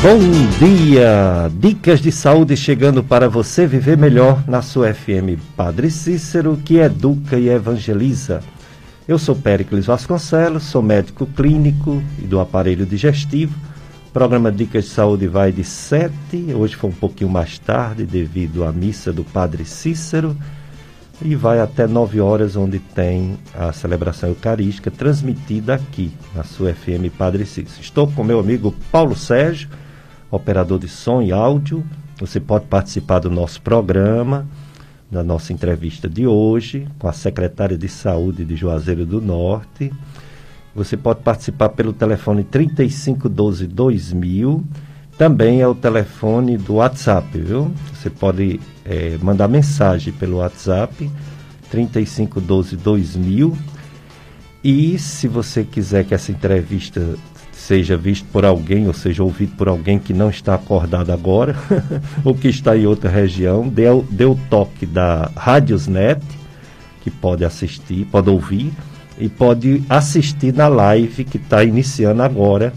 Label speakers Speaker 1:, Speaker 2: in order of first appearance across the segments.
Speaker 1: Bom dia! Dicas de saúde chegando para você viver melhor na sua FM Padre Cícero, que educa e evangeliza. Eu sou Péricles Vasconcelos, sou médico clínico e do aparelho digestivo. O programa Dicas de Saúde vai de 7, hoje foi um pouquinho mais tarde devido à missa do Padre Cícero, e vai até 9 horas, onde tem a celebração eucarística transmitida aqui na sua FM Padre Cícero. Estou com meu amigo Paulo Sérgio operador de som e áudio. Você pode participar do nosso programa, da nossa entrevista de hoje, com a secretária de Saúde de Juazeiro do Norte. Você pode participar pelo telefone 3512 2000. Também é o telefone do WhatsApp, viu? Você pode é, mandar mensagem pelo WhatsApp 3512 2000. E se você quiser que essa entrevista seja visto por alguém, ou seja ouvido por alguém que não está acordado agora, ou que está em outra região, dê, dê o toque da Radiosnet, que pode assistir, pode ouvir, e pode assistir na live que está iniciando agora.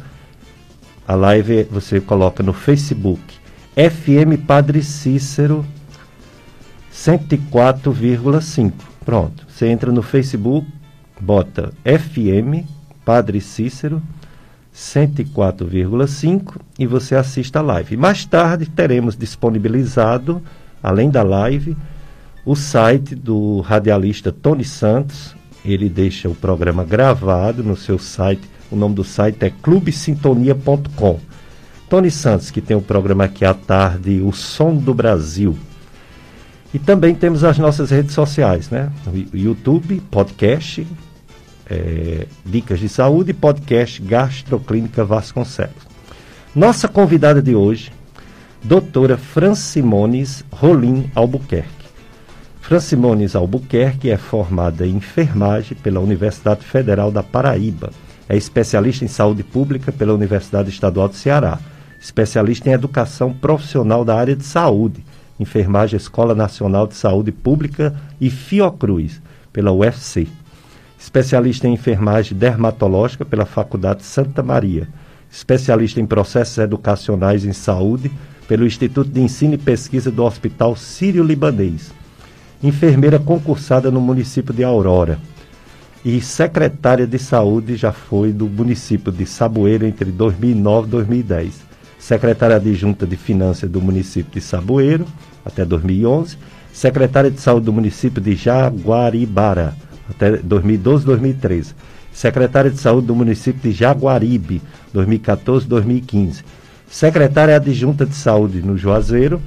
Speaker 1: A live você coloca no Facebook, FM Padre Cícero 104,5. Pronto, você entra no Facebook, bota FM Padre Cícero 104,5 e você assista a live. Mais tarde teremos disponibilizado, além da live, o site do radialista Tony Santos. Ele deixa o programa gravado no seu site. O nome do site é clubesintonia.com. Tony Santos, que tem o programa aqui à tarde, O Som do Brasil. E também temos as nossas redes sociais, né? YouTube, podcast, é, Dicas de Saúde, podcast Gastroclínica Vasconcelos. Nossa convidada de hoje, doutora Francimones Rolim Albuquerque. Francimones Albuquerque é formada em enfermagem pela Universidade Federal da Paraíba. É especialista em saúde pública pela Universidade Estadual do Ceará. Especialista em educação profissional da área de saúde, enfermagem Escola Nacional de Saúde Pública e Fiocruz, pela UFC especialista em enfermagem dermatológica pela Faculdade Santa Maria, especialista em processos educacionais em saúde pelo Instituto de Ensino e Pesquisa do Hospital Sírio-Libanês, enfermeira concursada no município de Aurora. E secretária de saúde já foi do município de Saboeiro entre 2009 e 2010, secretária adjunta de finanças do município de Saboeiro até 2011, secretária de saúde do município de Jaguaribara até 2012 2013. Secretária de Saúde do município de Jaguaribe, 2014-2015. Secretária adjunta de Saúde no Juazeiro,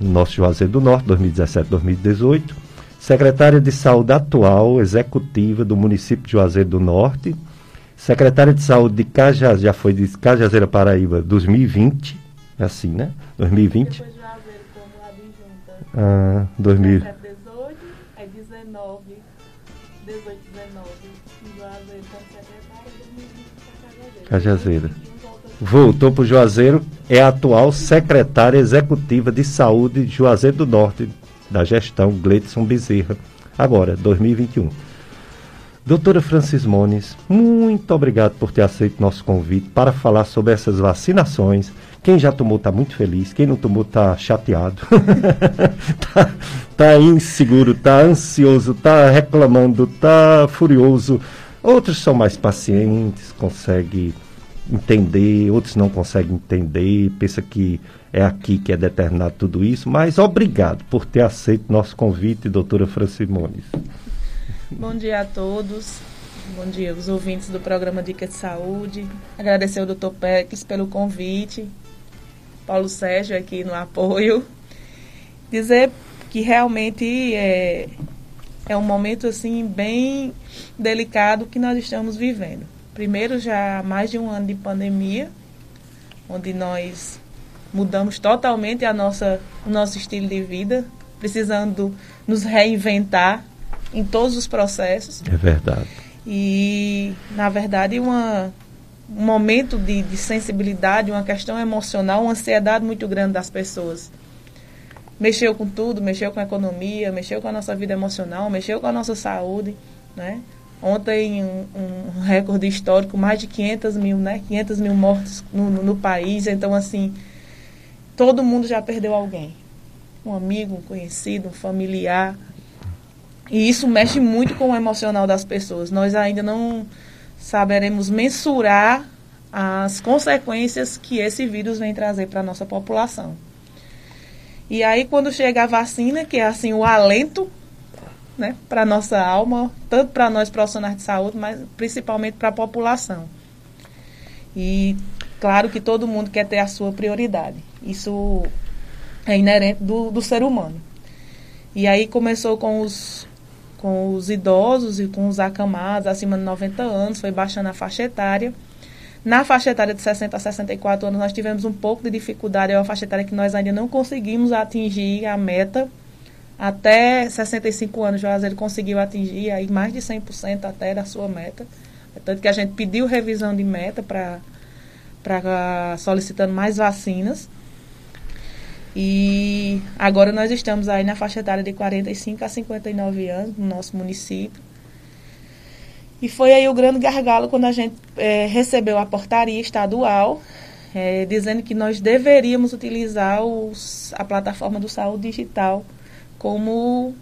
Speaker 1: no nosso Juazeiro do Norte, 2017-2018. Secretária de Saúde atual, executiva do município de Juazeiro do Norte. Secretária de Saúde de Cajaz, já foi de Cajazeira Paraíba, 2020. É assim, né? 2020. Depois Juazeiro como adjunta. Ah, 2000. 18, 19, Juazeiro como secretária, 2020 Cajazeira. Voltou para o Juazeiro, é a atual secretária executiva de saúde de Juazeiro do Norte, da gestão Gleidson Bezerra, agora, 2021. Doutora Francis Mones, muito obrigado por ter aceito nosso convite para falar sobre essas vacinações. Quem já tomou está muito feliz, quem não tomou está chateado, está tá inseguro, está ansioso, está reclamando, está furioso. Outros são mais pacientes, conseguem entender, outros não conseguem entender, pensa que é aqui que é determinado tudo isso, mas obrigado por ter aceito nosso convite, doutora Francimones.
Speaker 2: Bom dia a todos. Bom dia, os ouvintes do programa Dicas de Saúde. Agradecer ao Dr. Pex pelo convite. Paulo Sérgio aqui no apoio. Dizer que realmente é, é um momento assim bem delicado que nós estamos vivendo. Primeiro, já mais de um ano de pandemia, onde nós mudamos totalmente a nossa, o nosso estilo de vida, precisando nos reinventar em todos os processos.
Speaker 1: É verdade.
Speaker 2: E, na verdade, uma, um momento de, de sensibilidade, uma questão emocional, uma ansiedade muito grande das pessoas. Mexeu com tudo, mexeu com a economia, mexeu com a nossa vida emocional, mexeu com a nossa saúde, né? Ontem, um, um, recorde histórico, mais de 500 mil, né? 500 mil mortos no, no, no, país. Então, assim, todo mundo já perdeu alguém. Um amigo, um conhecido, um familiar. E isso mexe muito com o emocional das pessoas. Nós ainda não saberemos mensurar as consequências que esse vírus vem trazer para a nossa população. E aí, quando chega a vacina, que é assim o alento né, para a nossa alma, tanto para nós profissionais de saúde, mas principalmente para a população. E claro que todo mundo quer ter a sua prioridade. Isso é inerente do, do ser humano. E aí começou com os, com os idosos e com os acamados acima de 90 anos, foi baixando a faixa etária. Na faixa etária de 60 a 64 anos, nós tivemos um pouco de dificuldade, é uma faixa etária que nós ainda não conseguimos atingir a meta até 65 anos, Juazeiro conseguiu atingir aí mais de 100% até da sua meta. Tanto que a gente pediu revisão de meta para solicitando mais vacinas. E agora nós estamos aí na faixa etária de 45 a 59 anos no nosso município. E foi aí o grande gargalo quando a gente é, recebeu a portaria estadual é, dizendo que nós deveríamos utilizar os, a plataforma do Saúde Digital como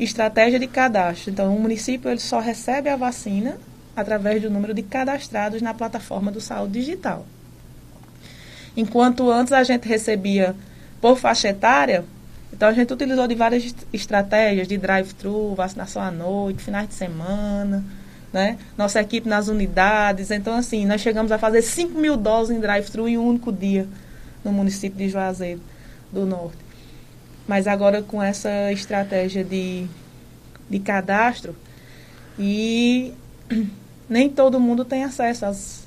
Speaker 2: estratégia de cadastro. Então, o município ele só recebe a vacina através do número de cadastrados na plataforma do Saúde Digital. Enquanto antes a gente recebia por faixa etária, então a gente utilizou de várias estratégias de drive-thru, vacinação à noite, finais de semana, né? Nossa equipe nas unidades. Então, assim, nós chegamos a fazer 5 mil doses em drive-thru em um único dia no município de Juazeiro do Norte. Mas agora com essa estratégia de, de cadastro e nem todo mundo tem acesso às,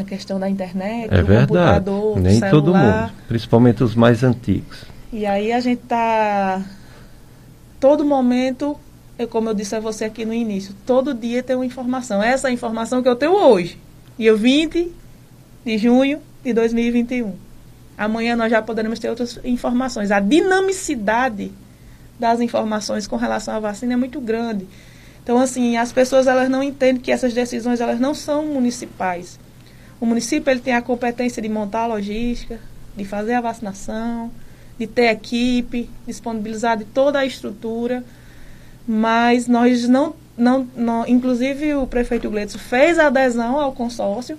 Speaker 2: à questão da internet,
Speaker 1: é do verdade. computador, nem celular. todo mundo, principalmente os mais antigos.
Speaker 2: E aí a gente está todo momento, como eu disse a você aqui no início, todo dia tem uma informação. Essa é a informação que eu tenho hoje, dia 20 de junho de 2021. Amanhã nós já poderemos ter outras informações. A dinamicidade das informações com relação à vacina é muito grande. Então, assim, as pessoas elas não entendem que essas decisões elas não são municipais. O município ele tem a competência de montar a logística, de fazer a vacinação, de ter equipe, disponibilizar de toda a estrutura, mas nós não, não, não inclusive o prefeito Gleitson fez a adesão ao consórcio,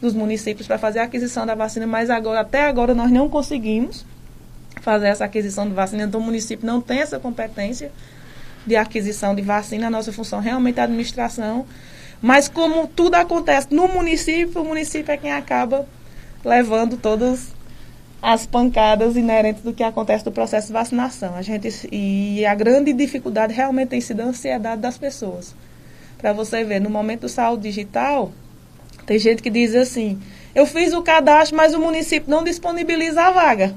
Speaker 2: dos municípios para fazer a aquisição da vacina, mas agora, até agora nós não conseguimos fazer essa aquisição de vacina, então o município não tem essa competência de aquisição de vacina, a nossa função realmente é a administração, mas como tudo acontece no município, o município é quem acaba levando todas as pancadas inerentes do que acontece no processo de vacinação. A gente e a grande dificuldade realmente tem sido a ansiedade das pessoas. Para você ver, no momento do saúde digital, tem gente que diz assim: eu fiz o cadastro, mas o município não disponibiliza a vaga.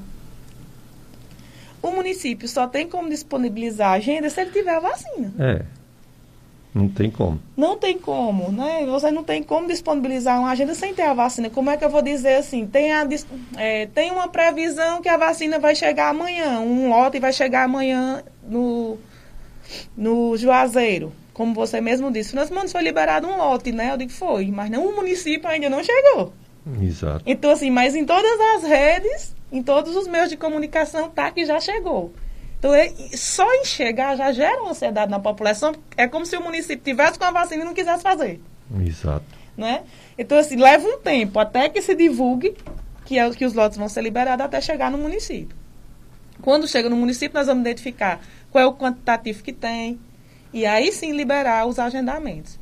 Speaker 2: O município só tem como disponibilizar a agenda se ele tiver a vacina.
Speaker 1: É. Não tem como.
Speaker 2: Não tem como, né? Você não tem como disponibilizar uma agenda sem ter a vacina. Como é que eu vou dizer assim? Tem, a, é, tem uma previsão que a vacina vai chegar amanhã, um lote vai chegar amanhã no, no Juazeiro como você mesmo disse, Financiamento foi liberado um lote, né? Eu digo, foi, mas não, o município ainda não chegou.
Speaker 1: Exato.
Speaker 2: Então, assim, mas em todas as redes, em todos os meios de comunicação, tá que já chegou. Então, é, só em chegar já gera uma ansiedade na população. É como se o município tivesse com a vacina e não quisesse fazer.
Speaker 1: Exato.
Speaker 2: Né? Então, assim, leva um tempo até que se divulgue que, é, que os lotes vão ser liberados até chegar no município. Quando chega no município, nós vamos identificar qual é o quantitativo que tem, e aí sim liberar os agendamentos.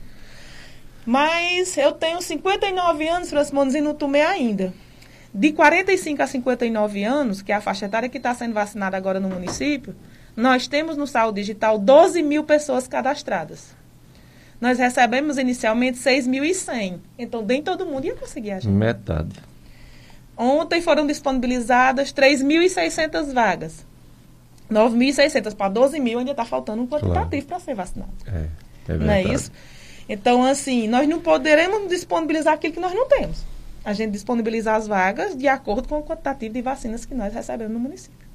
Speaker 2: Mas eu tenho 59 anos, Francisco, e não tomei ainda. De 45 a 59 anos, que é a faixa etária que está sendo vacinada agora no município, nós temos no Saúde Digital 12 mil pessoas cadastradas. Nós recebemos inicialmente 6.100. Então, nem todo mundo ia conseguir agenda.
Speaker 1: Metade.
Speaker 2: Ontem foram disponibilizadas 3.600 vagas. 9.600 para 12 mil ainda está faltando um quantitativo claro. para ser vacinado.
Speaker 1: É, é
Speaker 2: não é isso? Então, assim, nós não poderemos disponibilizar aquilo que nós não temos. A gente disponibiliza as vagas de acordo com o quantitativo de vacinas que nós recebemos no município.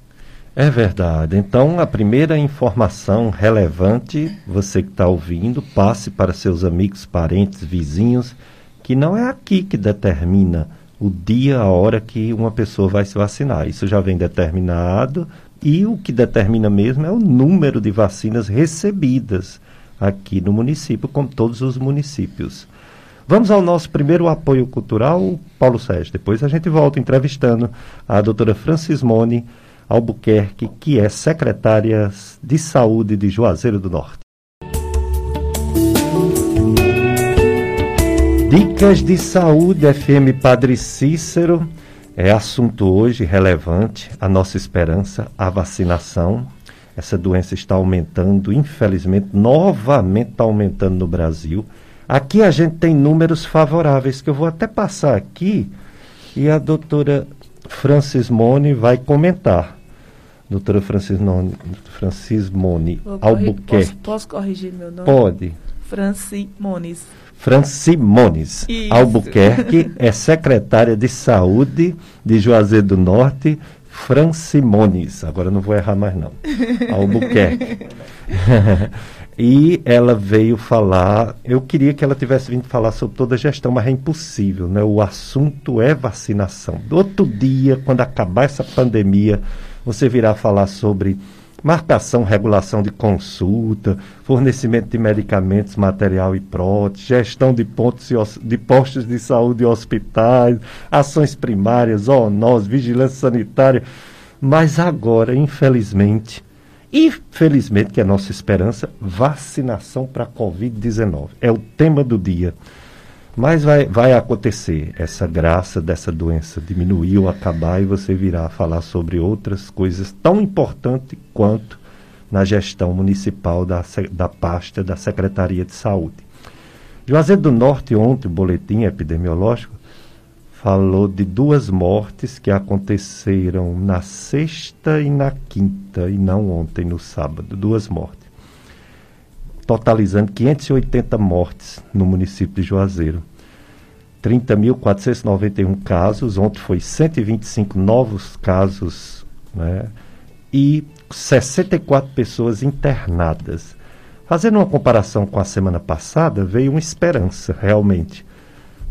Speaker 1: É verdade. Então, a primeira informação relevante, você que está ouvindo, passe para seus amigos, parentes, vizinhos, que não é aqui que determina o dia, a hora que uma pessoa vai se vacinar. Isso já vem determinado e o que determina mesmo é o número de vacinas recebidas aqui no município, como todos os municípios. Vamos ao nosso primeiro apoio cultural, Paulo Sérgio. Depois a gente volta entrevistando a doutora Francismone Albuquerque, que é secretária de Saúde de Juazeiro do Norte. Dicas de Saúde FM Padre Cícero. É assunto hoje relevante, a nossa esperança, a vacinação. Essa doença está aumentando, infelizmente, novamente está aumentando no Brasil. Aqui a gente tem números favoráveis, que eu vou até passar aqui e a doutora Francis Mone vai comentar. Doutora Francis, Mone, Francis Mone Albuquerque.
Speaker 2: Posso, posso, corrigir meu nome?
Speaker 1: Pode.
Speaker 2: Francimones.
Speaker 1: Francimones Albuquerque é secretária de Saúde de Juazeiro do Norte. Francimones, agora não vou errar mais não. Albuquerque. E ela veio falar, eu queria que ela tivesse vindo falar sobre toda a gestão, mas é impossível, né? O assunto é vacinação. Do outro dia, quando acabar essa pandemia, você virá falar sobre marcação, regulação de consulta, fornecimento de medicamentos, material e prótese, gestão de, pontos de postos de saúde e hospitais, ações primárias, zoonose, vigilância sanitária. Mas agora, infelizmente, e, felizmente, que é a nossa esperança, vacinação para a Covid-19. É o tema do dia. Mas vai, vai acontecer essa graça dessa doença diminuir ou acabar e você virá falar sobre outras coisas tão importantes quanto na gestão municipal da, da pasta da Secretaria de Saúde. Juazeiro do Norte, ontem, o boletim epidemiológico, falou de duas mortes que aconteceram na sexta e na quinta, e não ontem, no sábado. Duas mortes. Totalizando 580 mortes no município de Juazeiro. 30.491 casos, ontem foi 125 novos casos, né? e 64 pessoas internadas. Fazendo uma comparação com a semana passada, veio uma esperança, realmente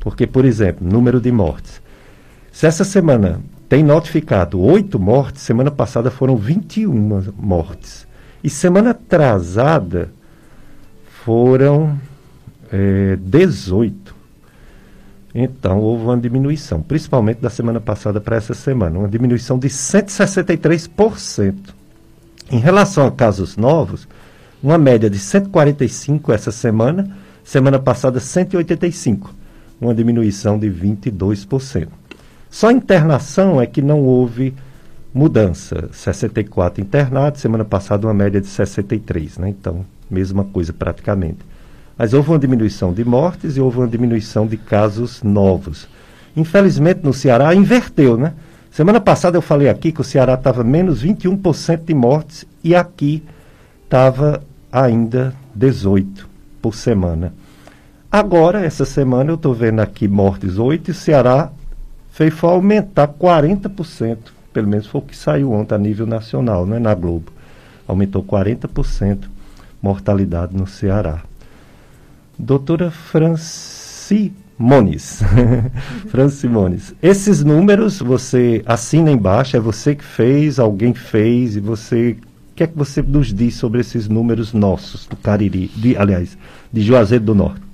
Speaker 1: porque, por exemplo, número de mortes. Se essa semana tem notificado oito mortes, semana passada foram 21 mortes. E semana atrasada foram é, 18. Então, houve uma diminuição, principalmente da semana passada para essa semana, uma diminuição de 163%. Em relação a casos novos, uma média de 145 essa semana, semana passada 185 uma diminuição de 22%. Só internação é que não houve mudança. 64 internados, semana passada uma média de 63, né? Então, mesma coisa praticamente. Mas houve uma diminuição de mortes e houve uma diminuição de casos novos. Infelizmente, no Ceará, inverteu, né? Semana passada eu falei aqui que o Ceará estava menos 21% de mortes e aqui estava ainda 18 por semana. Agora, essa semana, eu estou vendo aqui mortes 8 e Ceará fez foi aumentar 40%, pelo menos foi o que saiu ontem a nível nacional, não é na Globo. Aumentou 40% mortalidade no Ceará. Doutora Franci Moniz. Francimones. Esses números você assina embaixo, é você que fez, alguém fez, e você. O que é que você nos diz sobre esses números nossos do Cariri, de, aliás, de Juazeiro do Norte?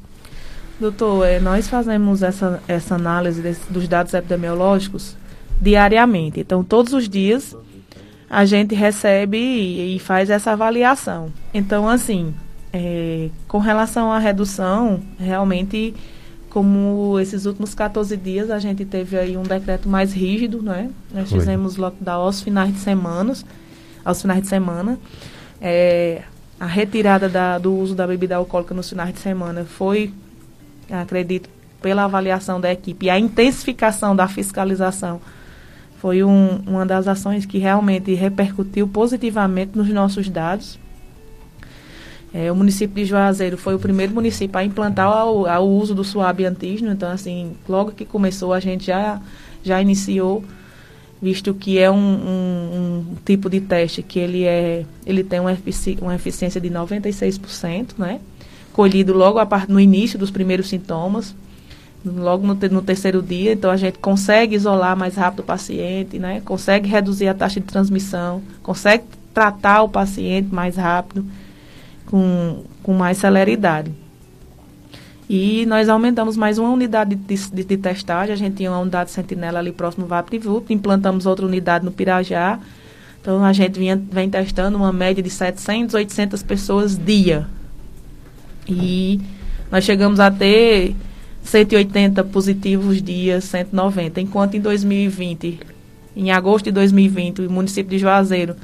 Speaker 2: Doutor, é, nós fazemos essa, essa análise desse, dos dados epidemiológicos diariamente. Então, todos os dias a gente recebe e, e faz essa avaliação. Então, assim, é, com relação à redução, realmente, como esses últimos 14 dias a gente teve aí um decreto mais rígido, né? Nós Foi. fizemos lockdown aos finais de semana, aos finais de semana. É, a retirada da, do uso da bebida alcoólica nos finais de semana foi acredito, pela avaliação da equipe e a intensificação da fiscalização foi um, uma das ações que realmente repercutiu positivamente nos nossos dados. É, o município de Juazeiro foi o primeiro município a implantar o, uso do suave antígeno, então, assim, logo que começou, a gente já, já iniciou visto que é um, um, um, tipo de teste que ele, é, ele tem uma, efici uma eficiência de 96%, né? Colhido logo no início dos primeiros sintomas, logo no, no, terceiro dia, então a gente consegue isolar mais rápido o paciente, né? consegue reduzir a taxa de transmissão, consegue tratar o paciente mais rápido, com, com mais celeridade. E nós aumentamos mais uma unidade de, de, de testagem. A gente tinha uma unidade sentinela ali próximo ao VaptVup, implantamos outra unidade no Pirajá. Então a gente vinha, vem testando uma média de 700, 800 pessoas dia. E nós chegamos a ter 180 positivos dia, 190. Enquanto em 2020, em agosto de 2020, o município de Juazeiro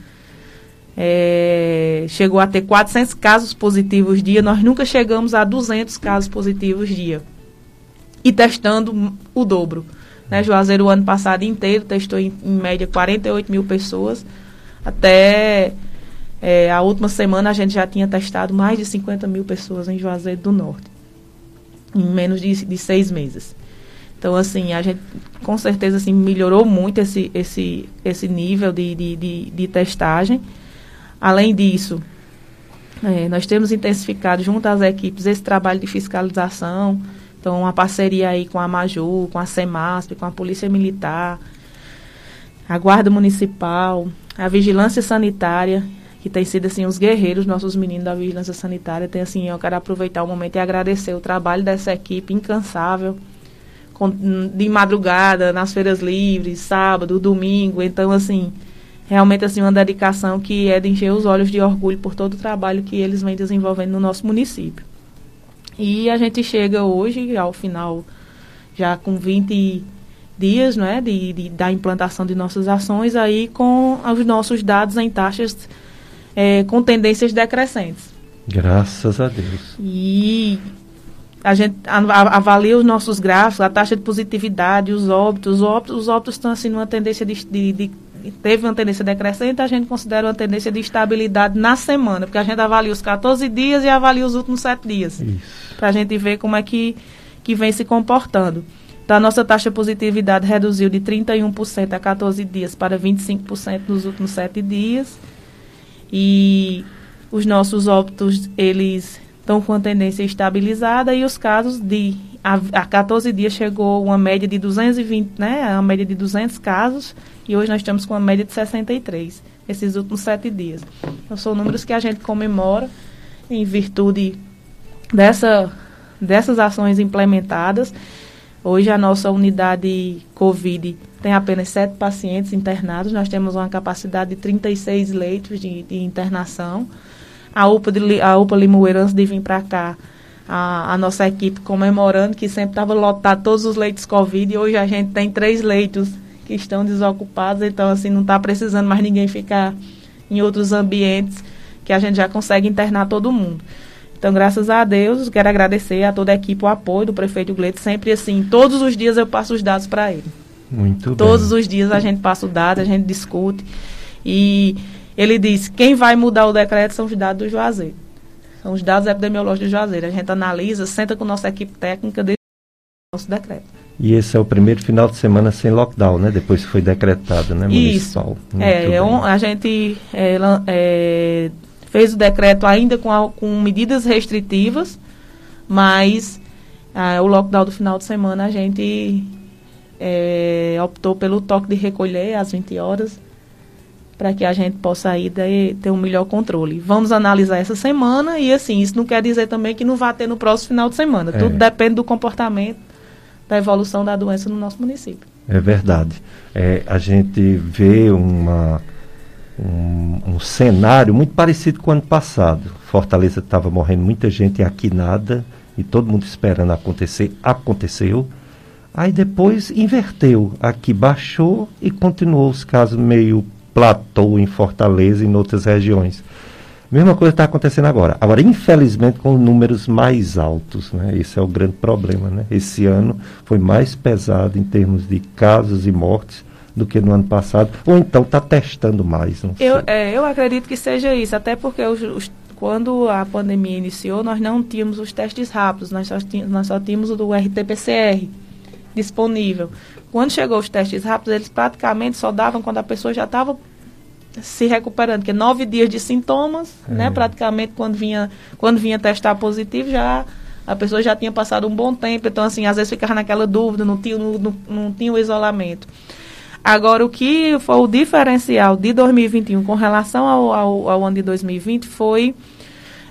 Speaker 2: é, chegou a ter 400 casos positivos dia, nós nunca chegamos a 200 casos positivos dia. E testando o dobro. Né? Juazeiro, o ano passado inteiro, testou em, em média 48 mil pessoas. Até é, a última semana, a gente já tinha testado mais de 50 mil pessoas em Juazeiro do Norte, em menos de, de seis meses. Então, assim, a gente com certeza assim, melhorou muito esse, esse, esse nível de, de, de, de testagem. Além disso, é, nós temos intensificado junto às equipes esse trabalho de fiscalização, então uma parceria aí com a Maju, com a CEMASP, com a Polícia Militar, a Guarda Municipal, a Vigilância Sanitária, que tem sido assim os guerreiros, nossos meninos da Vigilância Sanitária, tem assim, eu quero aproveitar o momento e agradecer o trabalho dessa equipe incansável, de madrugada, nas feiras livres, sábado, domingo, então assim, realmente assim uma dedicação que é de encher os olhos de orgulho por todo o trabalho que eles vêm desenvolvendo no nosso município. E a gente chega hoje ao final já com 20 dias né, de, de da implantação de nossas ações aí com os nossos dados em taxas é, com tendências decrescentes.
Speaker 1: Graças a Deus.
Speaker 2: E a gente avalia os nossos gráficos, a taxa de positividade, os óbitos. Os óbitos, os óbitos estão assim numa tendência de, de, de teve uma tendência decrescente, a gente considera uma tendência de estabilidade na semana, porque a gente avalia os 14 dias e avalia os últimos 7 dias. Para a gente ver como é que, que vem se comportando. Então, a nossa taxa de positividade reduziu de 31% a 14 dias para 25% nos últimos 7 dias. E os nossos óbitos, eles estão com a tendência estabilizada e os casos de a, a 14 dias chegou uma média de 220, né, uma média de 200 casos e hoje nós estamos com uma média de 63, esses últimos sete dias. Então, são números que a gente comemora em virtude dessa, dessas ações implementadas. Hoje a nossa unidade COVID tem apenas sete pacientes internados, nós temos uma capacidade de 36 leitos de, de internação. A UPA, de, a UPA Limoeiro, antes de vir para cá, a, a, nossa equipe comemorando que sempre estava lotado todos os leitos Covid e hoje a gente tem três leitos que estão desocupados, então assim não está precisando mais ninguém ficar em outros ambientes que a gente já consegue internar todo mundo. Então, graças a Deus, quero agradecer a toda a equipe o apoio do prefeito Gleito. Sempre assim, todos os dias eu passo os dados para ele.
Speaker 1: Muito
Speaker 2: Todos bem. os dias a gente passa o dado, a gente discute. E ele diz: quem vai mudar o decreto são os dados do Juazeiro. São os dados epidemiológicos do Juazeiro. A gente analisa, senta com nossa equipe técnica desse nosso decreto.
Speaker 1: E esse é o primeiro final de semana sem lockdown, né? Depois que foi decretado, né,
Speaker 2: municipal. Isso. é, é um, a gente é, é, fez o decreto ainda com, a, com medidas restritivas, mas ah, o lockdown do final de semana a gente é, optou pelo toque de recolher às 20 horas para que a gente possa aí ter um melhor controle. Vamos analisar essa semana e assim, isso não quer dizer também que não vai ter no próximo final de semana. É. Tudo depende do comportamento, da evolução da doença no nosso município.
Speaker 1: É verdade. É, a gente vê uma, um, um, cenário muito parecido com o ano passado. Fortaleza estava morrendo muita gente aqui nada e todo mundo esperando acontecer. Aconteceu. Aí depois inverteu. Aqui baixou e continuou os casos meio platô em Fortaleza e em outras regiões. Mesma coisa está acontecendo agora. Agora, infelizmente, com números mais altos, né? Esse é o grande problema, né? Esse ano foi mais pesado em termos de casos e mortes do que no ano passado. Ou então está testando mais.
Speaker 2: eu, é, eu acredito que seja isso, até porque os, os, quando a pandemia iniciou, nós não tínhamos os testes rápidos, nós só tínhamos, nós só tínhamos o do RT-PCR disponível. quando chegou os testes rápidos, eles praticamente só davam quando a pessoa já estava se recuperando, que nove dias de sintomas, é. né? Praticamente quando vinha, quando vinha testar positivo, já a pessoa já tinha passado um bom tempo, então assim, às vezes ficava naquela dúvida, não tinha, não, não, não tinha o isolamento. Agora, o que foi o diferencial de 2021 com relação ao, ao, ao ano de 2020 foi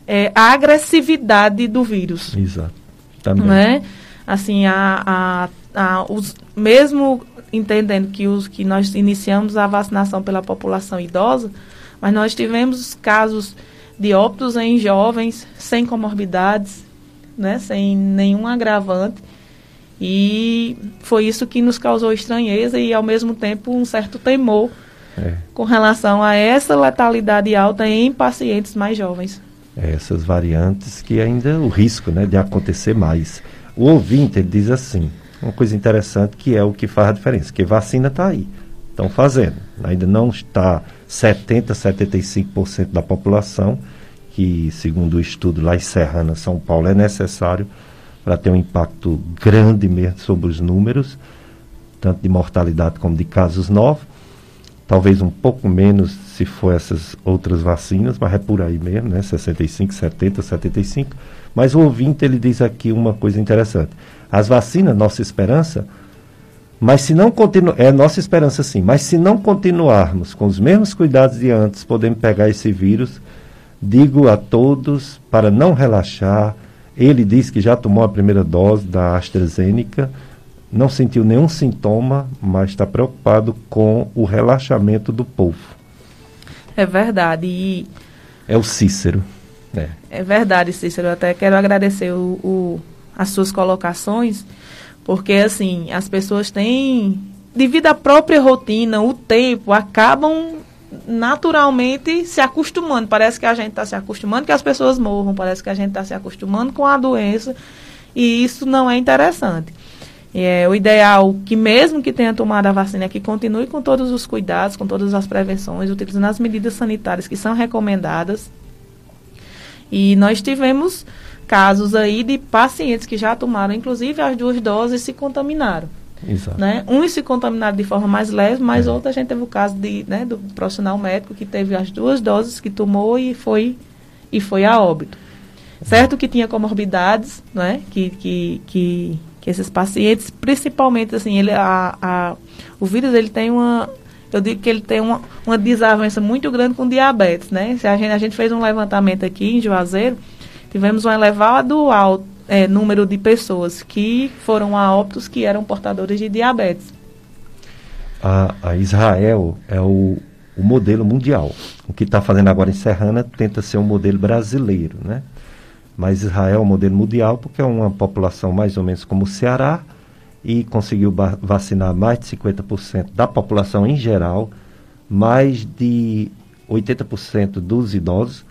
Speaker 2: é, a agressividade do vírus.
Speaker 1: Exato. Também.
Speaker 2: Né? Assim, a, a, a, os, mesmo entendendo que, os, que nós iniciamos a vacinação pela população idosa, mas nós tivemos casos de óbitos em jovens sem comorbidades, né, sem nenhum agravante. E foi isso que nos causou estranheza e, ao mesmo tempo, um certo temor é. com relação a essa letalidade alta em pacientes mais jovens.
Speaker 1: É, essas variantes que ainda o risco né, de acontecer mais. O ouvinte ele diz assim, uma coisa interessante que é o que faz a diferença, que vacina está aí, estão fazendo. Ainda não está 70, 75% da população, que segundo o estudo lá em Serrana, São Paulo, é necessário para ter um impacto grande mesmo sobre os números, tanto de mortalidade como de casos novos. Talvez um pouco menos se for essas outras vacinas, mas é por aí mesmo, né? 65, 70, 75. Mas o ouvinte ele diz aqui uma coisa interessante. As vacinas, nossa esperança, mas se não continuar, é nossa esperança sim, mas se não continuarmos com os mesmos cuidados de antes, podemos pegar esse vírus. Digo a todos para não relaxar, ele disse que já tomou a primeira dose da AstraZeneca, não sentiu nenhum sintoma, mas está preocupado com o relaxamento do povo.
Speaker 2: É verdade. E...
Speaker 1: É o Cícero.
Speaker 2: É. é verdade, Cícero. Eu até quero agradecer o, o, as suas colocações, porque assim, as pessoas têm, devido à própria rotina, o tempo, acabam naturalmente se acostumando. Parece que a gente está se acostumando que as pessoas morram, parece que a gente está se acostumando com a doença e isso não é interessante. É, o ideal que mesmo que tenha tomado a vacina que continue com todos os cuidados, com todas as prevenções, utilizando as medidas sanitárias que são recomendadas. E nós tivemos casos aí de pacientes que já tomaram, inclusive, as duas doses e se contaminaram. Exato. Né? Uns se contaminaram de forma mais leve, mas é. outros a gente teve o caso de, né, do profissional médico que teve as duas doses que tomou e foi, e foi a óbito. Certo que tinha comorbidades, né, que, que, que, que esses pacientes, principalmente assim, ele, a, a, o vírus ele tem uma, eu digo que ele tem uma, uma desavença muito grande com diabetes, né? Se a gente, a gente fez um levantamento aqui em Juazeiro, tivemos um elevado alto, é, número de pessoas que foram a óbitos que eram portadores de diabetes.
Speaker 1: A, a Israel é o, o, modelo mundial. O que está fazendo agora em Serrana tenta ser um modelo brasileiro, né? Mas Israel é um modelo mundial porque é uma população mais ou menos como o Ceará e conseguiu vacinar mais de 50% da população em geral, mais de 80% dos idosos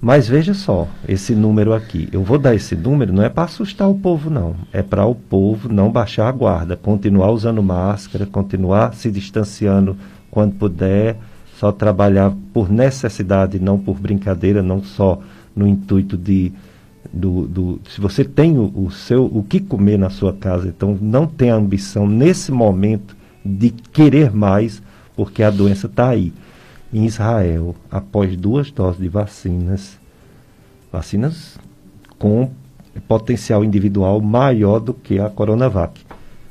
Speaker 1: mas veja só, esse número aqui. Eu vou dar esse número não é para assustar o povo, não. É para o povo não baixar a guarda, continuar usando máscara, continuar se distanciando quando puder, só trabalhar por necessidade, não por brincadeira, não só no intuito de. Do, do, se você tem o, o seu o que comer na sua casa, então não tem ambição nesse momento de querer mais, porque a doença está aí em Israel, após duas doses de vacinas, vacinas com potencial individual maior do que a Coronavac.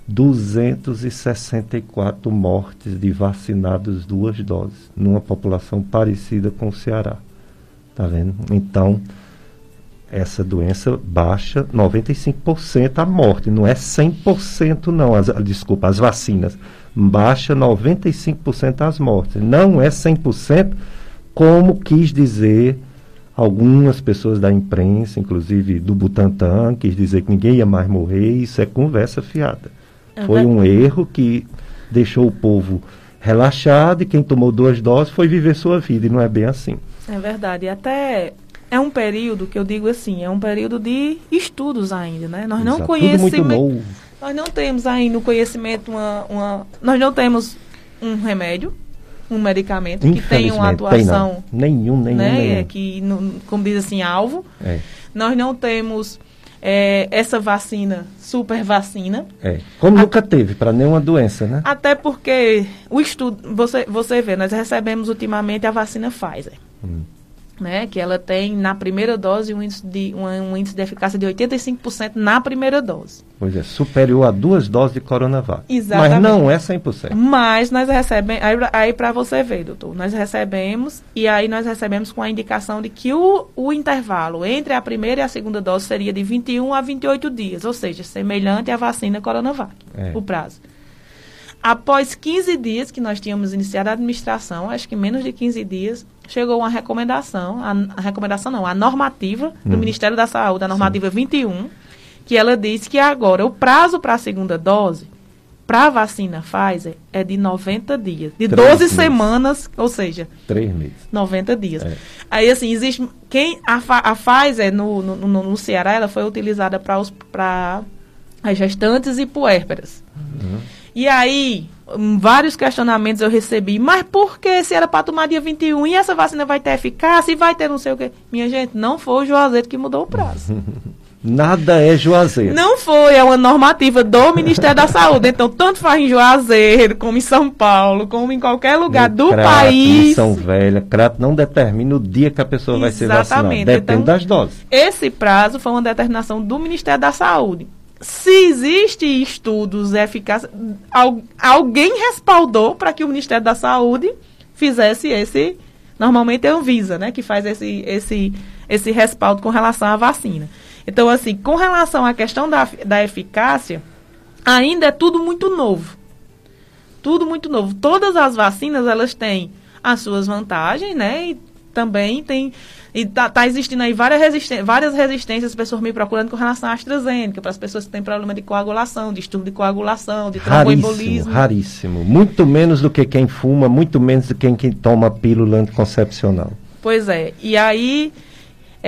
Speaker 1: 264 mortes de vacinados duas doses, numa população parecida com o Ceará. Tá vendo? Então, essa doença baixa 95% a morte, não é 100% não, as, desculpa, as vacinas baixa 95% as mortes. Não é 100%, como quis dizer algumas pessoas da imprensa, inclusive do Butantan, quis dizer que ninguém ia mais morrer. Isso é conversa fiada. É foi um erro que deixou o povo relaxado e quem tomou duas doses foi viver sua vida, e não é bem assim.
Speaker 2: É verdade. E até é um período que eu digo assim, é um período de estudos ainda, né? Nós Exato. não conhecemos. Nós não temos ainda o conhecimento, uma, uma, nós não temos um remédio, um medicamento que tenha uma atuação.
Speaker 1: Tem nenhum, nenhum,
Speaker 2: né,
Speaker 1: nenhum.
Speaker 2: Que, no, como diz assim, alvo. É. Nós não temos é, essa vacina, super vacina.
Speaker 1: É, como a, nunca teve para nenhuma doença, né?
Speaker 2: Até porque o estudo, você, você vê, nós recebemos ultimamente a vacina Pfizer. Hum né, que ela tem na primeira dose um índice de, um, um índice de eficácia de 85% na primeira dose.
Speaker 1: Pois é, superior a duas doses de Coronavac.
Speaker 2: Exatamente.
Speaker 1: Mas não é 100%.
Speaker 2: Mas nós recebemos, aí, aí para você ver, doutor, nós recebemos, e aí nós recebemos com a indicação de que o, o intervalo entre a primeira e a segunda dose seria de 21 a 28 dias, ou seja, semelhante à vacina Coronavac, é. o prazo. Após 15 dias que nós tínhamos iniciado a administração, acho que menos de 15 dias, chegou uma recomendação, a, a recomendação não, a normativa do hum. Ministério da Saúde, a normativa Sim. 21, que ela diz que agora o prazo para a segunda dose para a vacina Pfizer é de 90 dias, de Três 12 meses. semanas, ou seja,
Speaker 1: Três meses.
Speaker 2: 90 dias. É. Aí assim, existe quem a, a Pfizer no, no, no, no Ceará, ela foi utilizada para as gestantes e puérperas. Uhum. E aí, vários questionamentos eu recebi. Mas por que se era para tomar dia 21 e essa vacina vai ter eficácia e vai ter não sei o quê? Minha gente, não foi o Juazeiro que mudou o prazo.
Speaker 1: Nada é Juazeiro.
Speaker 2: Não foi, é uma normativa do Ministério da Saúde. Então, tanto faz em Juazeiro, como em São Paulo, como em qualquer lugar no do Crato, país.
Speaker 1: Em São Velha, Crato não determina o dia que a pessoa Exatamente. vai ser vacinada. Depende então, das doses.
Speaker 2: Esse prazo foi uma determinação do Ministério da Saúde se existe estudos eficazes, alguém respaldou para que o Ministério da Saúde fizesse esse, normalmente é a Anvisa, né, que faz esse, esse, esse respaldo com relação à vacina. Então, assim, com relação à questão da, da eficácia, ainda é tudo muito novo. Tudo muito novo. Todas as vacinas, elas têm as suas vantagens, né, e também tem e tá, tá existindo aí várias, resistências, várias resistências, pessoas me procurando com relação à AstraZeneca, para as pessoas que têm problema de coagulação, de distúrbio de coagulação, de tromboembolismo.
Speaker 1: Raríssimo, muito menos do que quem fuma, muito menos do que quem toma pílula anticoncepcional.
Speaker 2: Pois é, e aí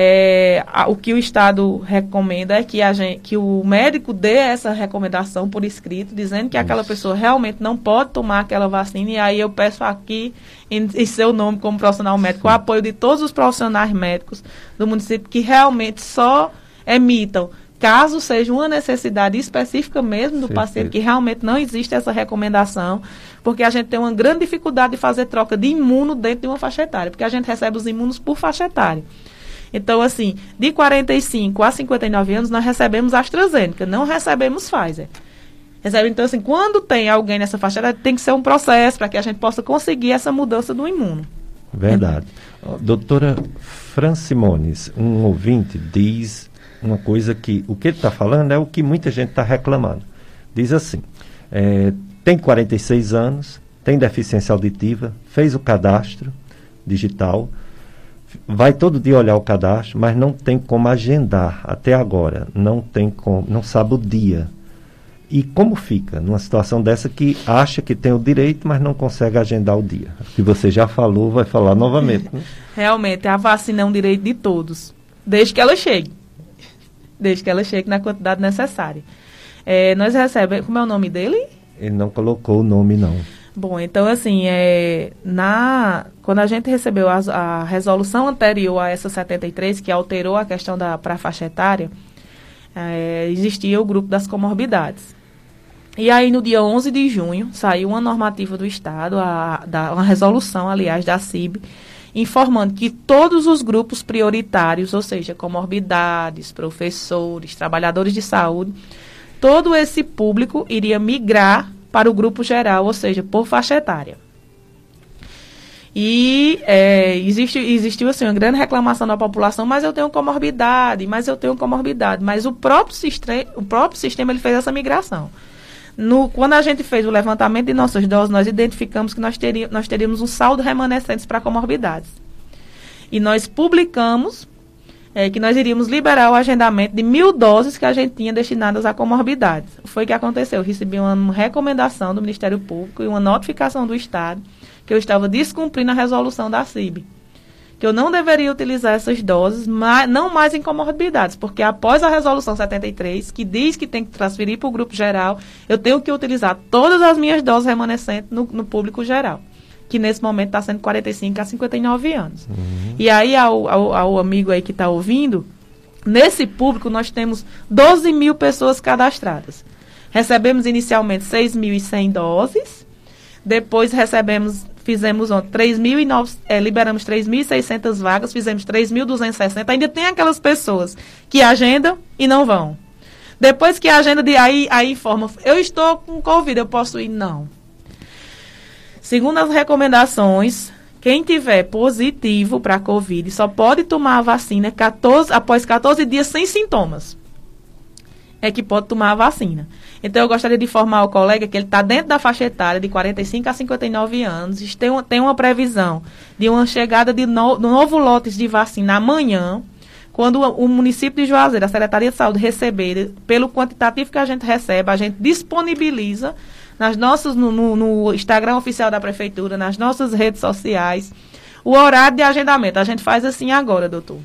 Speaker 2: é, a, o que o Estado recomenda é que, a gente, que o médico dê essa recomendação por escrito, dizendo que Isso. aquela pessoa realmente não pode tomar aquela vacina. E aí eu peço aqui, em, em seu nome como profissional médico, Sim. o apoio de todos os profissionais médicos do município que realmente só emitam caso seja uma necessidade específica mesmo do Sim, paciente, que realmente não existe essa recomendação, porque a gente tem uma grande dificuldade de fazer troca de imuno dentro de uma faixa etária, porque a gente recebe os imunos por faixa etária. Então, assim, de 45 a 59 anos, nós recebemos AstraZeneca, não recebemos Pfizer. Recebe, então, assim, quando tem alguém nessa faixa tem que ser um processo para que a gente possa conseguir essa mudança do imuno.
Speaker 1: Verdade. Doutora Francimones, um ouvinte diz uma coisa que o que ele está falando é o que muita gente está reclamando. Diz assim: é, tem 46 anos, tem deficiência auditiva, fez o cadastro digital, vai todo dia olhar o cadastro, mas não tem como agendar até agora, não tem como, não sabe o dia. E como fica numa situação dessa que acha que tem o direito, mas não consegue agendar o dia? Que você já falou, vai falar novamente. Né?
Speaker 2: Realmente, a vacina é um direito de todos, desde que ela chegue. Desde que ela chegue na quantidade necessária. É, nós recebemos. Como é o nome dele?
Speaker 1: Ele não colocou o nome, não.
Speaker 2: Bom, então assim, é, na, quando a gente recebeu a, a, resolução anterior a essa 73, que alterou a questão da para faixa etária, é, existia o grupo das comorbidades. E aí, no dia 11 de junho, saiu uma normativa do Estado, a, da, uma resolução, aliás, da CIB, informando que todos os grupos prioritários, ou seja, comorbidades, professores, trabalhadores de saúde, todo esse público iria migrar para o grupo geral, ou seja, por faixa etária. E é, existe, existiu assim, uma grande reclamação da população, mas eu tenho comorbidade, mas eu tenho comorbidade. Mas o próprio, sistema, o próprio sistema ele fez essa migração. No, quando a gente fez o levantamento de nossas doses, nós identificamos que nós, nós teríamos um saldo remanescente para comorbidades. E nós publicamos é, que nós iríamos liberar o agendamento de mil doses que a gente tinha destinadas a comorbidades. Foi o que aconteceu. Eu recebi uma recomendação do Ministério Público e uma notificação do Estado que eu estava descumprindo a resolução da CIB. Que eu não deveria utilizar essas doses, mas não mais em comorbidades, porque após a resolução 73, que diz que tem que transferir para o grupo geral, eu tenho que utilizar todas as minhas doses remanescentes no, no público geral que nesse momento está sendo 45 a 59 anos. Uhum. E aí, ao, ao, ao, amigo aí que está ouvindo, Nesse público, nós temos 12 mil pessoas cadastradas. Recebemos inicialmente 6.100 doses, depois recebemos, fizemos ontem 3.900, é, liberamos 3.600 vagas, fizemos 3.260. Ainda tem aquelas pessoas que agendam e não vão. Depois que a agenda de aí, aí informa, eu estou com Covid, eu posso ir? Não. Segundo as recomendações, quem tiver positivo para Covid só pode tomar a vacina 14, após 14 dias sem sintomas. É que pode tomar a vacina. Então, eu gostaria de informar o colega que ele está dentro da faixa etária de 45 a 59 anos. Tem uma, tem uma previsão de uma chegada de no, novo lotes de vacina amanhã, quando o, o município de Juazeiro, a Secretaria de Saúde, receber, pelo quantitativo que a gente recebe, a gente disponibiliza nas nossas, no, no, no Instagram oficial da Prefeitura, nas nossas redes sociais, o horário de agendamento. A gente faz assim agora, doutor.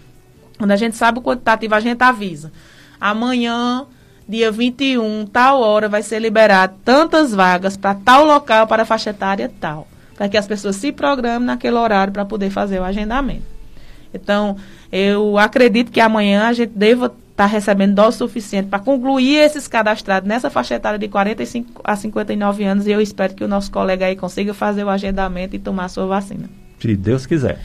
Speaker 2: Quando a gente sabe o quantitativo, a gente avisa. Amanhã dia 21, tal hora, vai ser liberado tantas vagas para tal local, para a faixa etária tal. Para que as pessoas se programem naquele horário para poder fazer o agendamento. Então, eu acredito que amanhã a gente deva estar tá recebendo dose suficiente para concluir esses cadastrados nessa faixa etária de 45 a 59 anos e eu espero que o nosso colega aí consiga fazer o agendamento e tomar a sua vacina.
Speaker 1: Se Deus quiser.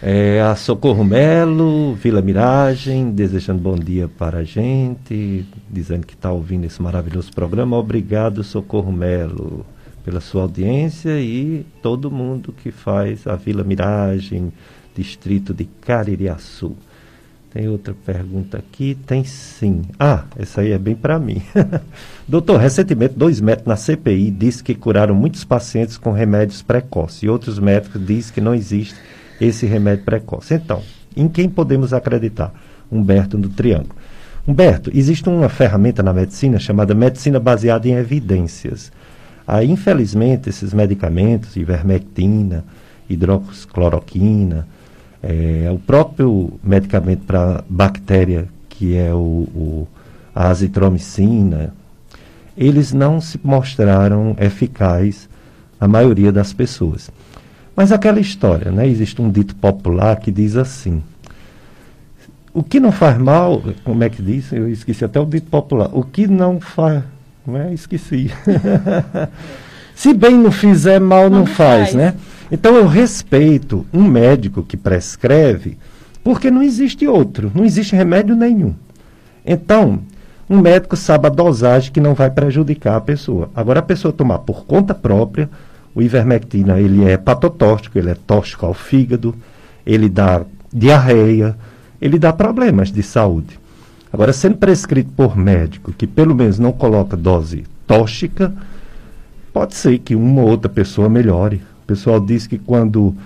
Speaker 1: É, a Socorro Melo, Vila Miragem, desejando bom dia para a gente, dizendo que está ouvindo esse maravilhoso programa. Obrigado, Socorro Melo, pela sua audiência e todo mundo que faz a Vila Miragem, distrito de Caririaçu. Tem outra pergunta aqui? Tem sim. Ah, essa aí é bem para mim. Doutor, recentemente dois médicos na CPI disse que curaram muitos pacientes com remédios precoces e outros médicos dizem que não existe esse remédio precoce. Então, em quem podemos acreditar? Humberto do Triângulo. Humberto, existe uma ferramenta na medicina chamada medicina baseada em evidências. Aí, infelizmente, esses medicamentos, ivermectina, hidroxicloroquina, é, o próprio medicamento para bactéria, que é o, o, a azitromicina, eles não se mostraram eficazes a maioria das pessoas. Mas aquela história, né? Existe um dito popular que diz assim: o que não faz mal, como é que diz? Eu esqueci até o dito popular. O que não faz, não é? Esqueci. Se bem não fizer mal, não, não faz, faz, né? Então eu respeito um médico que prescreve, porque não existe outro, não existe remédio nenhum. Então, um médico sabe a dosagem que não vai prejudicar a pessoa. Agora, a pessoa tomar por conta própria, o ivermectina ele é patotóxico, ele é tóxico ao fígado, ele dá diarreia, ele dá problemas de saúde. Agora, sendo prescrito por médico que pelo menos não coloca dose tóxica, pode ser que uma ou outra pessoa melhore. O pessoal diz que quando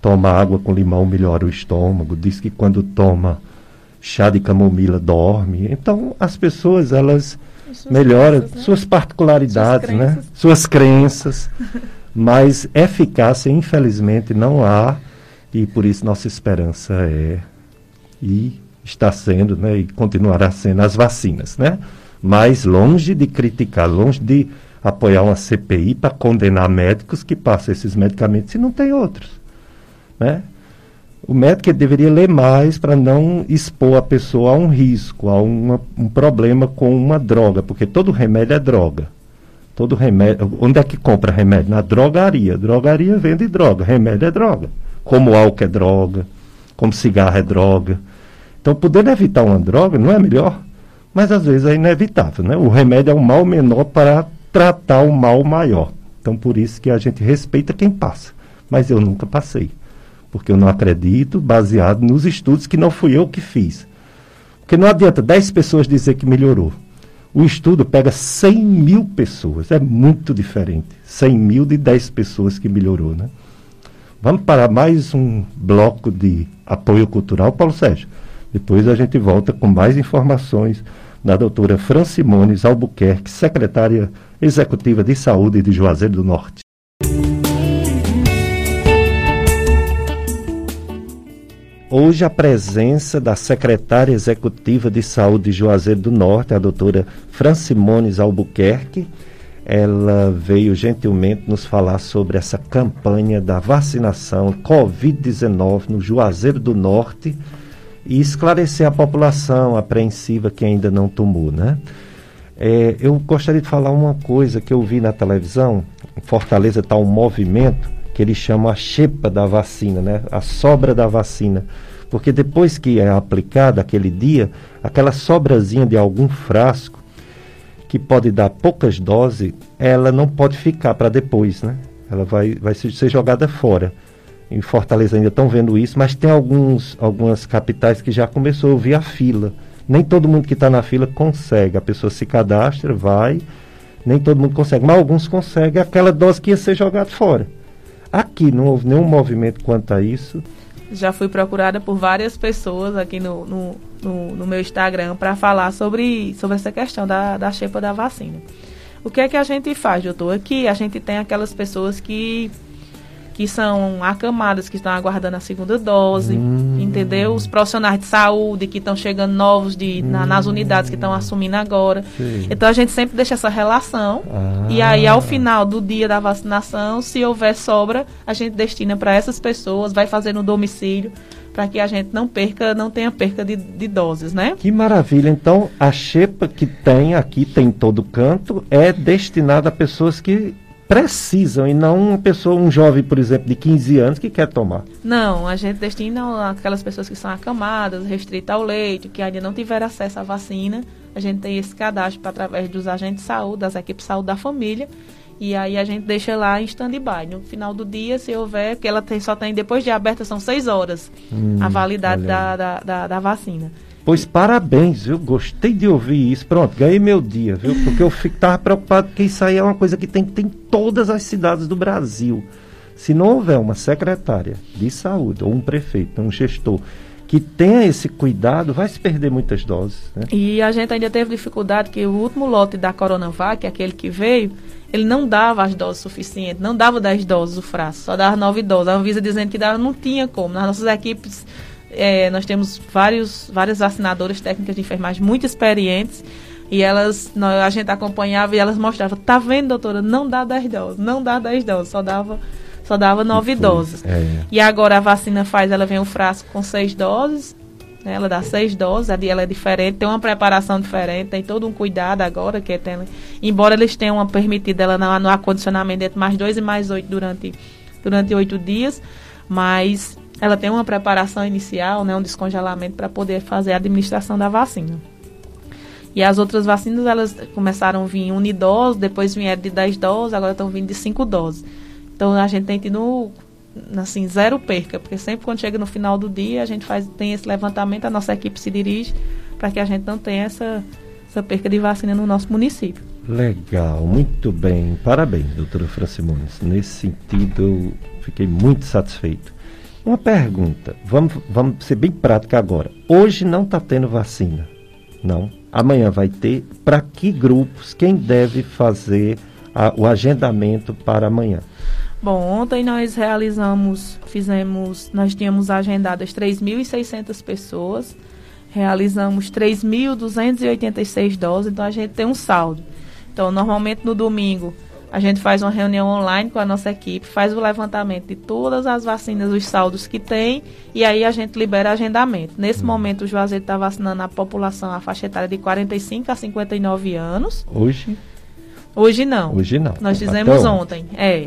Speaker 1: toma água com limão melhora o estômago, diz que quando toma chá de camomila dorme. Então, as pessoas, elas melhoram crenças, né? suas particularidades, suas né? Suas crenças. Mas eficácia, infelizmente, não há, e por isso nossa esperança é, e está sendo, né, e continuará sendo as vacinas, né? Mas longe de criticar, longe de apoiar uma CPI para condenar médicos que passam esses medicamentos e não tem outros, né? O médico deveria ler mais para não expor a pessoa a um risco, a uma, um problema com uma droga, porque todo remédio é droga. Todo remédio. Onde é que compra remédio? Na drogaria. Drogaria vende droga. Remédio é droga. Como álcool é droga. Como cigarro é droga. Então, podendo evitar uma droga não é melhor, mas às vezes é inevitável. Né? O remédio é um mal menor para tratar um mal maior. Então, por isso que a gente respeita quem passa. Mas eu nunca passei. Porque eu não acredito, baseado nos estudos que não fui eu que fiz. Porque não adianta 10 pessoas dizer que melhorou. O estudo pega 100 mil pessoas, é muito diferente. 100 mil de 10 pessoas que melhorou, né? Vamos para mais um bloco de apoio cultural, Paulo Sérgio. Depois a gente volta com mais informações da doutora Francimones Albuquerque, secretária executiva de saúde de Juazeiro do Norte. Hoje a presença da secretária executiva de saúde de Juazeiro do Norte, a doutora Francimones Albuquerque. Ela veio gentilmente nos falar sobre essa campanha da vacinação Covid-19 no Juazeiro do Norte. E esclarecer a população apreensiva que ainda não tomou, né? É, eu gostaria de falar uma coisa que eu vi na televisão. Em Fortaleza está um movimento que eles chamam a chepa da vacina, né? A sobra da vacina. Porque depois que é aplicada aquele dia, aquela sobrazinha de algum frasco que pode dar poucas doses, ela não pode ficar para depois, né? Ela vai, vai ser jogada fora. Em Fortaleza ainda estão vendo isso, mas tem alguns, algumas capitais que já começou a ouvir a fila. Nem todo mundo que está na fila consegue. A pessoa se cadastra, vai, nem todo mundo consegue, mas alguns conseguem aquela dose que ia ser jogada fora. Aqui não houve nenhum movimento quanto a isso.
Speaker 2: Já fui procurada por várias pessoas aqui no, no, no, no meu Instagram para falar sobre, sobre essa questão da, da xepa da vacina. O que é que a gente faz, doutor? Aqui a gente tem aquelas pessoas que que são acamadas, que estão aguardando a segunda dose, hum. entendeu? Os profissionais de saúde que estão chegando novos de, hum. na, nas unidades que estão assumindo agora. Sim. Então a gente sempre deixa essa relação. Ah. E aí, ao final do dia da vacinação, se houver sobra, a gente destina para essas pessoas, vai fazer no domicílio para que a gente não perca, não tenha perca de, de, doses, né?
Speaker 1: Que maravilha! Então, a xepa que tem aqui, tem em todo canto, é destinada a pessoas que precisam e não uma pessoa, um jovem, por exemplo, de 15 anos que quer tomar.
Speaker 2: Não, a gente destina aquelas pessoas que são acamadas, restritas ao leite, que ainda não tiveram acesso à vacina. A gente tem esse cadastro através dos agentes de saúde, das equipes de saúde da família. E aí a gente deixa lá em stand-by. No final do dia, se houver, porque ela tem, só tem, depois de aberta, são seis horas hum, a validade da, da, da, da vacina.
Speaker 1: Pois parabéns, viu? Gostei de ouvir isso. Pronto, ganhei meu dia, viu? Porque eu estava preocupado porque isso aí é uma coisa que tem que ter em todas as cidades do Brasil. Se não houver uma secretária de saúde, ou um prefeito, um gestor, que tenha esse cuidado, vai se perder muitas doses. Né?
Speaker 2: E a gente ainda teve dificuldade que o último lote da Coronavac, aquele que veio, ele não dava as doses suficientes, não dava 10 doses o frasco, só dava 9 doses. A Anvisa dizendo que dava, não tinha como. Nas nossas equipes é, nós temos vários, várias vacinadoras técnicas de enfermagem muito experientes e elas, a gente acompanhava e elas mostravam, tá vendo, doutora, não dá 10 doses, não dá 10 doses, só dava só dava 9 doses. É. E agora a vacina faz, ela vem um frasco com 6 doses, né, ela dá 6 doses, ali ela é diferente, tem uma preparação diferente, tem todo um cuidado agora, que é tem, embora eles tenham permitido ela no, no acondicionamento entre mais 2 e mais 8 durante, durante 8 dias, mas ela tem uma preparação inicial, né, um descongelamento para poder fazer a administração da vacina. E as outras vacinas, elas começaram a vir unidose, depois vieram de 10 doses, agora estão vindo de 5 doses. Então a gente tem tido assim, zero perca, porque sempre quando chega no final do dia, a gente faz, tem esse levantamento, a nossa equipe se dirige para que a gente não tenha essa, essa perca de vacina no nosso município.
Speaker 1: Legal, muito bem. Parabéns, doutora Francimones. Nesse sentido, fiquei muito satisfeito. Uma pergunta, vamos, vamos ser bem prática agora. Hoje não está tendo vacina, não. Amanhã vai ter. Para que grupos? Quem deve fazer a, o agendamento para amanhã?
Speaker 2: Bom, ontem nós realizamos, fizemos, nós tínhamos agendadas 3.600 pessoas, realizamos 3.286 doses, então a gente tem um saldo. Então, normalmente no domingo a gente faz uma reunião online com a nossa equipe, faz o levantamento de todas as vacinas, os saldos que tem, e aí a gente libera agendamento. Nesse hum. momento, o Juazeiro está vacinando a população, a faixa etária de 45 a 59 anos.
Speaker 1: Hoje?
Speaker 2: Hoje não.
Speaker 1: Hoje não.
Speaker 2: Nós fizemos ontem. É.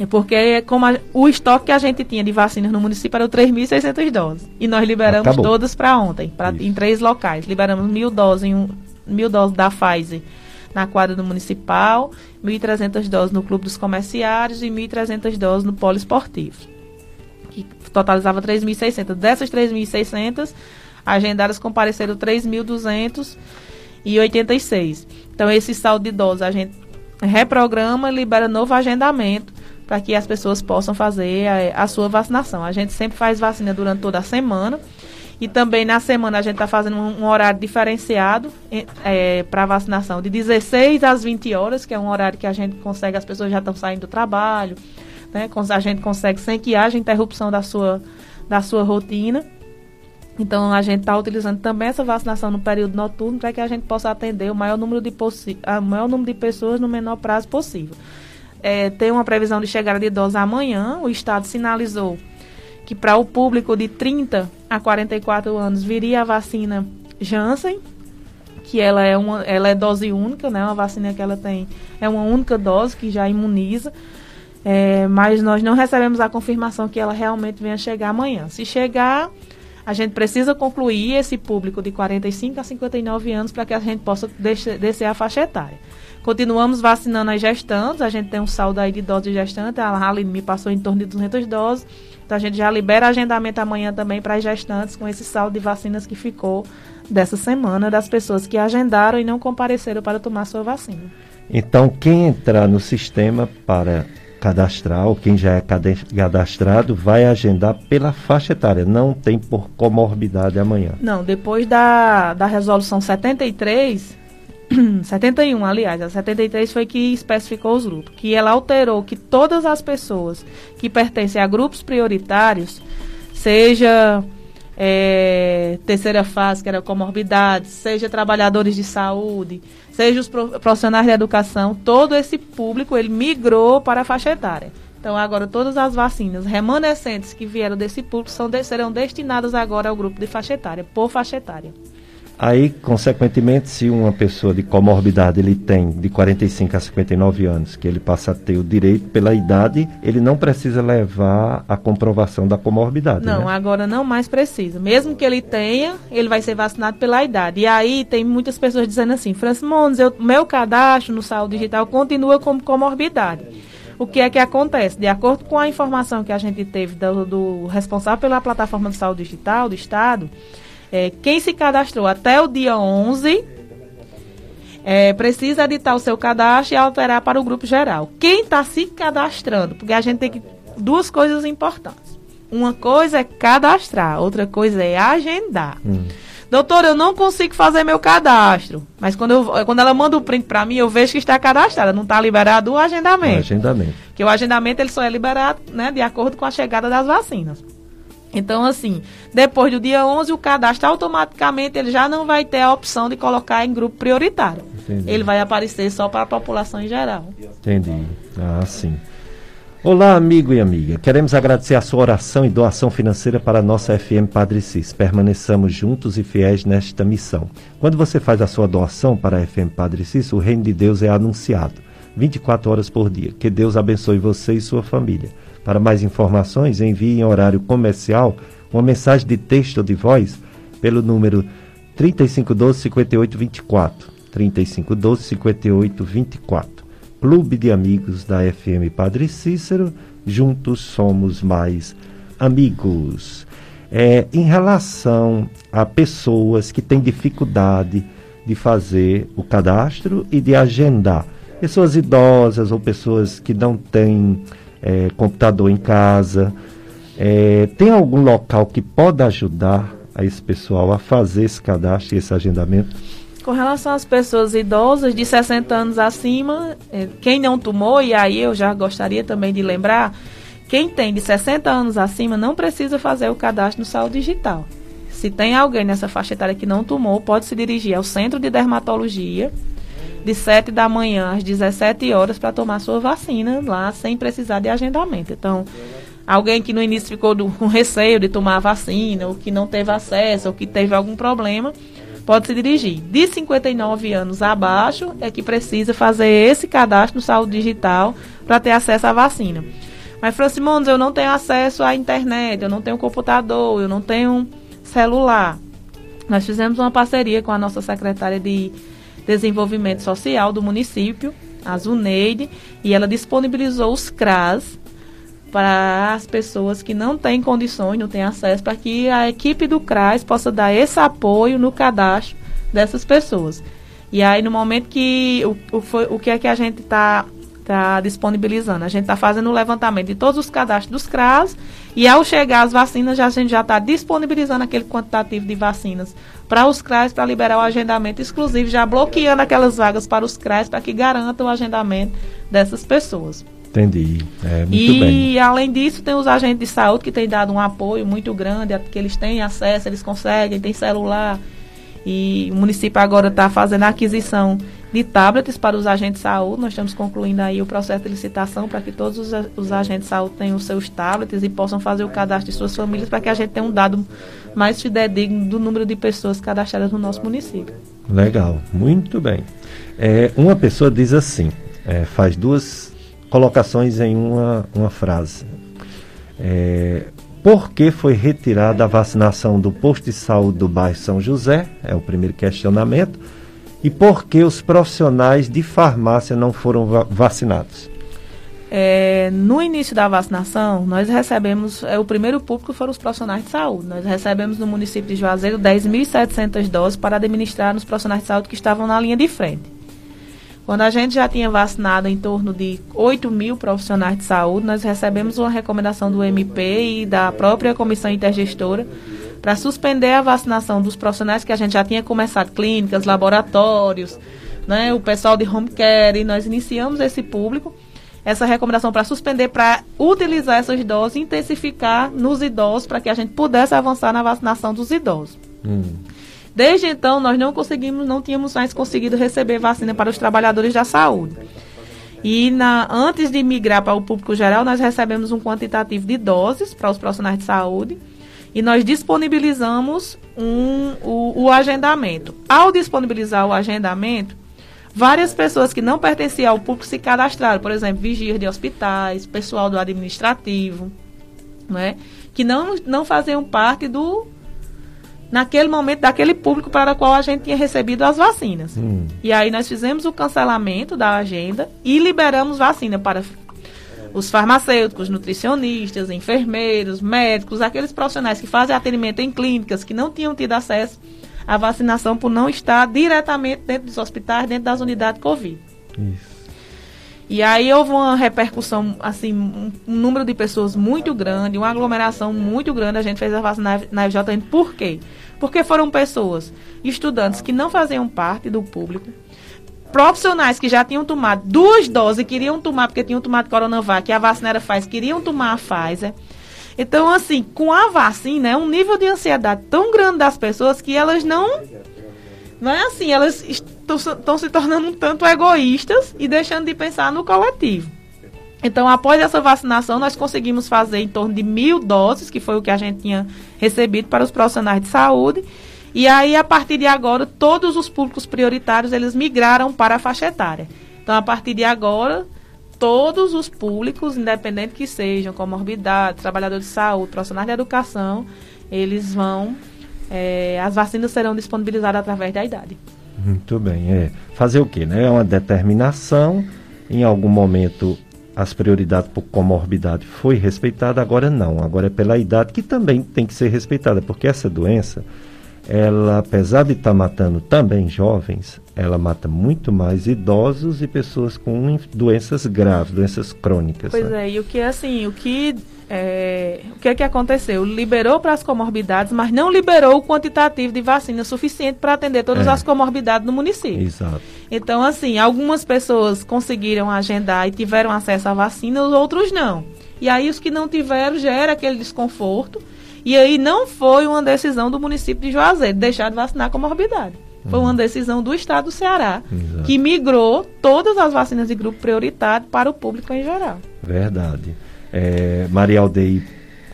Speaker 2: É porque como a, o estoque que a gente tinha de vacinas no município era 3.600 doses. E nós liberamos Acabou. todas para ontem, pra, em três locais. Liberamos mil doses, em um, mil doses da Pfizer na quadra do Municipal, 1.300 doses no Clube dos Comerciários e 1.300 doses no Polo Esportivo, que totalizava 3.600. Dessas 3.600, agendadas compareceram 3.286. Então, esse saldo de doses a gente reprograma e libera novo agendamento para que as pessoas possam fazer a, a sua vacinação. A gente sempre faz vacina durante toda a semana. E também na semana a gente está fazendo um, horário diferenciado é, para vacinação, de 16 às 20 horas, que é um horário que a gente consegue, as pessoas já estão saindo do trabalho, né? A gente consegue sem que haja interrupção da sua, da sua rotina. Então a gente está utilizando também essa vacinação no período noturno para que a gente possa atender o maior número de, o maior número de pessoas no menor prazo possível. É, tem uma previsão de chegada de dose amanhã, o Estado sinalizou que para o público de 30 a 44 anos viria a vacina Janssen, que ela é uma ela é dose única, né? Uma vacina que ela tem é uma única dose que já imuniza. É, mas nós não recebemos a confirmação que ela realmente venha chegar amanhã. Se chegar, a gente precisa concluir esse público de 45 a 59 anos para que a gente possa descer a faixa etária. Continuamos vacinando as gestantes, a gente tem um saldo aí de doses de gestante, a Haline me passou em torno de 200 doses, então a gente já libera agendamento amanhã também para as gestantes com esse saldo de vacinas que ficou dessa semana das pessoas que agendaram e não compareceram para tomar sua vacina.
Speaker 1: Então, quem entrar no sistema para cadastrar, ou quem já é cadastrado, vai agendar pela faixa etária, não tem por comorbidade amanhã.
Speaker 2: Não, depois da, da resolução 73, 71, aliás, a 73 foi que especificou os grupos, que ela alterou que todas as pessoas que pertencem a grupos prioritários, seja é, terceira fase, que era comorbidades, seja trabalhadores de saúde, seja os profissionais de educação, todo esse público ele migrou para a faixa etária. Então agora todas as vacinas remanescentes que vieram desse público são, serão destinadas agora ao grupo de faixa etária, por faixa etária.
Speaker 1: Aí, consequentemente, se uma pessoa de comorbidade ele tem de 45 a 59 anos, que ele passa a ter o direito pela idade, ele não precisa levar a comprovação da comorbidade.
Speaker 2: Não,
Speaker 1: né?
Speaker 2: agora não mais precisa. Mesmo que ele tenha, ele vai ser vacinado pela idade. E aí tem muitas pessoas dizendo assim, Francis Mondes, eu, meu cadastro no Saúde Digital continua como comorbidade. O que é que acontece? De acordo com a informação que a gente teve do, do responsável pela plataforma de saúde digital do Estado, é, quem se cadastrou até o dia 11 é, precisa editar o seu cadastro e alterar para o grupo geral. Quem está se cadastrando, porque a gente tem que, duas coisas importantes. Uma coisa é cadastrar, outra coisa é agendar. Hum. Doutor, eu não consigo fazer meu cadastro. Mas quando, eu, quando ela manda o print para mim, eu vejo que está cadastrada. Não está liberado o agendamento. O
Speaker 1: agendamento.
Speaker 2: Que o agendamento ele só é liberado né, de acordo com a chegada das vacinas. Então, assim, depois do dia 11, o cadastro automaticamente ele já não vai ter a opção de colocar em grupo prioritário. Entendi. Ele vai aparecer só para a população em geral.
Speaker 1: Entendi. Ah, sim. Olá, amigo e amiga. Queremos agradecer a sua oração e doação financeira para a nossa FM Padre Cis. Permaneçamos juntos e fiéis nesta missão. Quando você faz a sua doação para a FM Padre Cis, o reino de Deus é anunciado 24 horas por dia. Que Deus abençoe você e sua família. Para mais informações, envie em horário comercial uma mensagem de texto ou de voz pelo número 3512 5824. 3512 5824. Clube de Amigos da FM Padre Cícero, juntos somos mais amigos. É, em relação a pessoas que têm dificuldade de fazer o cadastro e de agendar, pessoas idosas ou pessoas que não têm é, computador em casa. É, tem algum local que pode ajudar a esse pessoal a fazer esse cadastro e esse agendamento?
Speaker 2: Com relação às pessoas idosas de 60 anos acima, é, quem não tomou, e aí eu já gostaria também de lembrar, quem tem de 60 anos acima não precisa fazer o cadastro no Saúde Digital. Se tem alguém nessa faixa etária que não tomou, pode se dirigir ao centro de dermatologia de 7 da manhã às 17 horas para tomar sua vacina lá sem precisar de agendamento. Então, alguém que no início ficou do, com receio de tomar a vacina, ou que não teve acesso, ou que teve algum problema, pode se dirigir. De 59 anos abaixo é que precisa fazer esse cadastro no Saúde Digital para ter acesso à vacina. Mas, Francimones, eu não tenho acesso à internet, eu não tenho computador, eu não tenho celular. Nós fizemos uma parceria com a nossa secretária de Desenvolvimento Social do município, a Zuneide, e ela disponibilizou os CRAS para as pessoas que não têm condições, não têm acesso, para que a equipe do CRAS possa dar esse apoio no cadastro dessas pessoas. E aí, no momento que o, o, foi, o que é que a gente está tá disponibilizando? A gente está fazendo o levantamento de todos os cadastros dos CRAS e ao chegar as vacinas, já, a gente já está disponibilizando aquele quantitativo de vacinas para os CRAs para liberar o agendamento exclusivo, já bloqueando aquelas vagas para os CRAs para que garantam o agendamento dessas pessoas.
Speaker 1: Entendi. É, muito
Speaker 2: e,
Speaker 1: bem.
Speaker 2: E além disso, tem os agentes de saúde que têm dado um apoio muito grande, que eles têm acesso, eles conseguem, têm celular. E o município agora está fazendo a aquisição de de tablets para os agentes de saúde. Nós estamos concluindo aí o processo de licitação para que todos os, os agentes de saúde tenham os seus tablets e possam fazer o cadastro de suas famílias para que a gente tenha um dado mais fidedigno do número de pessoas cadastradas no nosso município.
Speaker 1: Legal, muito bem. É, uma pessoa diz assim, é, faz duas colocações em uma, uma frase. É, por que foi retirada a vacinação do posto de saúde do bairro São José? É o primeiro questionamento. E por que os profissionais de farmácia não foram va vacinados?
Speaker 2: É, no início da vacinação, nós recebemos, é, o primeiro público foram os profissionais de saúde. Nós recebemos no município de Juazeiro 10.700 doses para administrar nos profissionais de saúde que estavam na linha de frente. Quando a gente já tinha vacinado em torno de 8 mil profissionais de saúde, nós recebemos uma recomendação do MP e da própria comissão intergestora para suspender a vacinação dos profissionais que a gente já tinha começado, clínicas, laboratórios, né, o pessoal de home care, e nós iniciamos esse público, essa recomendação para suspender, para utilizar essas doses intensificar nos idosos, para que a gente pudesse avançar na vacinação dos idosos. Hum. Desde então, nós não conseguimos, não tínhamos mais conseguido receber vacina para os trabalhadores da saúde. E na, antes de migrar para o público geral, nós recebemos um quantitativo de doses para os profissionais de saúde e nós disponibilizamos um, o, o agendamento. Ao disponibilizar o agendamento, várias pessoas que não pertenciam ao público se cadastraram, por exemplo, vigias de hospitais, pessoal do administrativo, né, que não, não faziam parte do, naquele momento daquele público para o qual a gente tinha recebido as vacinas. Hum. E aí nós fizemos o cancelamento da agenda e liberamos vacina para os farmacêuticos, nutricionistas, enfermeiros, médicos, aqueles profissionais que fazem atendimento em clínicas que não tinham tido acesso à vacinação por não estar diretamente dentro dos hospitais, dentro das unidades Covid. Isso. E aí houve uma repercussão, assim, um, um, número de pessoas muito grande, uma aglomeração muito grande. A gente fez a vacina na FJN. Por quê? Porque foram pessoas, estudantes que não faziam parte do público, profissionais que já tinham tomado duas doses, queriam tomar porque tinham tomado Coronavac, que a vacina era Pfizer, queriam tomar a Pfizer. Então, assim, com a vacina, é um nível de ansiedade tão grande das pessoas que elas não. Não é assim, elas estão se tornando um tanto egoístas e deixando de pensar no coletivo. Então, após essa vacinação, nós conseguimos fazer em torno de mil doses, que foi o que a gente tinha recebido para os profissionais de saúde. E aí, a partir de agora, todos os públicos prioritários, eles migraram para a faixa etária. Então, a partir de agora, todos os públicos, independente que sejam, comorbidade, trabalhadores de saúde, profissionais de educação, eles vão, é, as vacinas serão disponibilizadas através da idade.
Speaker 1: Muito bem. É. Fazer o quê? Né? É uma determinação. Em algum momento as prioridades por comorbidade foi respeitada, agora não. Agora é pela idade que também tem que ser respeitada, porque essa doença, ela, apesar de estar tá matando também jovens, ela mata muito mais idosos e pessoas com doenças graves, doenças crônicas.
Speaker 2: Pois
Speaker 1: né?
Speaker 2: é, e o que assim, o que é, o que é que aconteceu? Liberou para as comorbidades, mas não liberou o quantitativo de vacina suficiente para atender todas é. as comorbidades no município.
Speaker 1: Exato.
Speaker 2: Então, assim, algumas pessoas conseguiram agendar e tiveram acesso à vacina, os outros não. E aí os que não tiveram gera aquele desconforto. E aí não foi uma decisão do município de Juazeiro deixar de vacinar comorbidade. Foi uma uhum. decisão do Estado do Ceará, Exato. que migrou todas as vacinas de grupo prioritário para o público em geral.
Speaker 1: Verdade. É, Maria Aldeir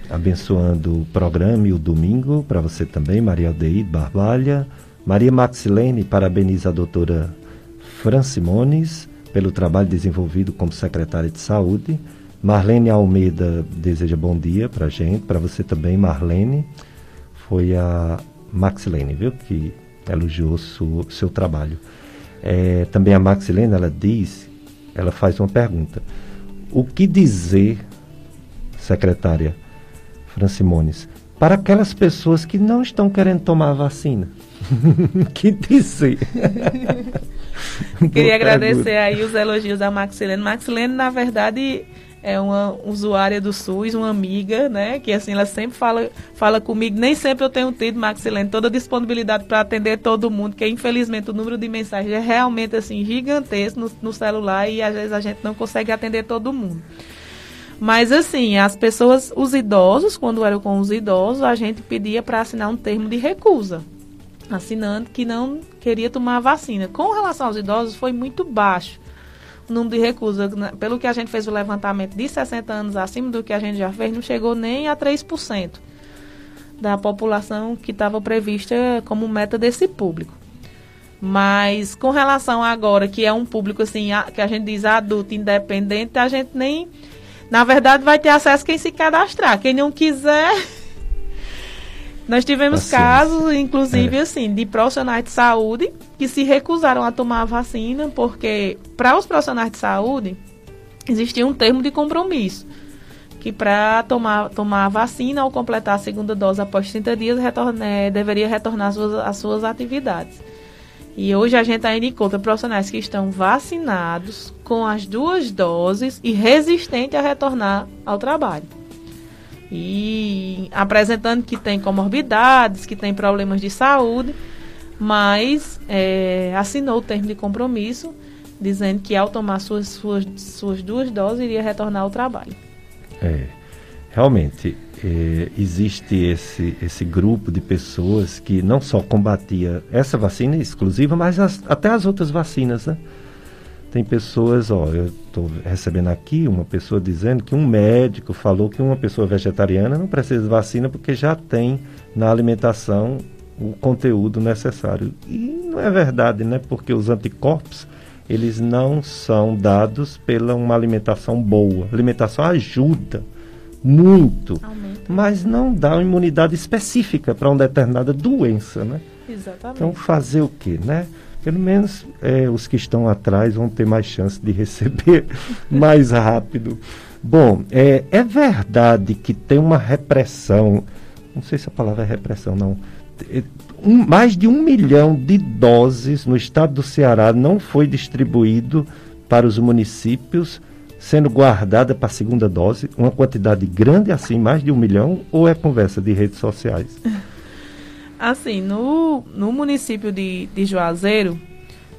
Speaker 1: abençoando o programa e o domingo para você também, Maria Aldeir Barbalha. Maria Maxilene parabeniza a doutora Fran Simones pelo trabalho desenvolvido como secretária de saúde. Marlene Almeida deseja bom dia para gente, para você também, Marlene. Foi a Maxilene, viu, que elogiou seu, seu trabalho. É, também a Maxilene, ela diz, ela faz uma pergunta. O que dizer secretária Francimones, para aquelas pessoas que não estão querendo tomar a vacina. que dizer?
Speaker 2: Queria agradecer aí os elogios da Maxilene. Maxilene, na verdade, é uma usuária do SUS, uma amiga, né? Que assim, ela sempre fala, fala comigo. Nem sempre eu tenho tido, Maxilene, toda a disponibilidade para atender todo mundo, que infelizmente o número de mensagens é realmente assim gigantesco no, no celular e às vezes a gente não consegue atender todo mundo. Mas assim, as pessoas, os idosos, quando eram com os idosos, a gente pedia para assinar um termo de recusa. assinante que não queria tomar a vacina. Com relação aos idosos, foi muito baixo número de recusas. Né? Pelo que a gente fez o levantamento de 60 anos acima do que a gente já fez, não chegou nem a 3% da população que estava prevista como meta desse público. Mas com relação agora, que é um público assim, que a gente diz adulto, independente, a gente nem. Na verdade, vai ter acesso quem se cadastrar. Quem não quiser. Nós tivemos casos, inclusive, é. assim, de profissionais de saúde que se recusaram a tomar a vacina, porque para os profissionais de saúde existia um termo de compromisso. Que para tomar, tomar a vacina ou completar a segunda dose após 30 dias, retorne, é, deveria retornar às suas, às suas atividades. E hoje a gente ainda encontra profissionais que estão vacinados com as duas doses e resistentes a retornar ao trabalho. E apresentando que tem comorbidades, que tem problemas de saúde, mas é, assinou o termo de compromisso dizendo que ao tomar suas, suas, suas duas doses iria retornar ao trabalho.
Speaker 1: É, realmente, é, existe esse, esse grupo de pessoas que não só combatia essa vacina exclusiva, mas as, até as outras vacinas, né? Tem pessoas, ó, eu estou recebendo aqui uma pessoa dizendo que um médico falou que uma pessoa vegetariana não precisa de vacina porque já tem na alimentação o conteúdo necessário. E não é verdade, né? Porque os anticorpos, eles não são dados pela uma alimentação boa. A alimentação ajuda muito, Aumenta. mas não dá uma imunidade específica para uma determinada doença, né?
Speaker 2: Exatamente.
Speaker 1: Então fazer o quê, né? Pelo menos é, os que estão atrás vão ter mais chance de receber mais rápido. Bom, é, é verdade que tem uma repressão, não sei se a palavra é repressão, não. É, um, mais de um milhão de doses no estado do Ceará não foi distribuído para os municípios sendo guardada para a segunda dose, uma quantidade grande assim, mais de um milhão, ou é conversa de redes sociais?
Speaker 2: Assim, no, no município de, de Juazeiro,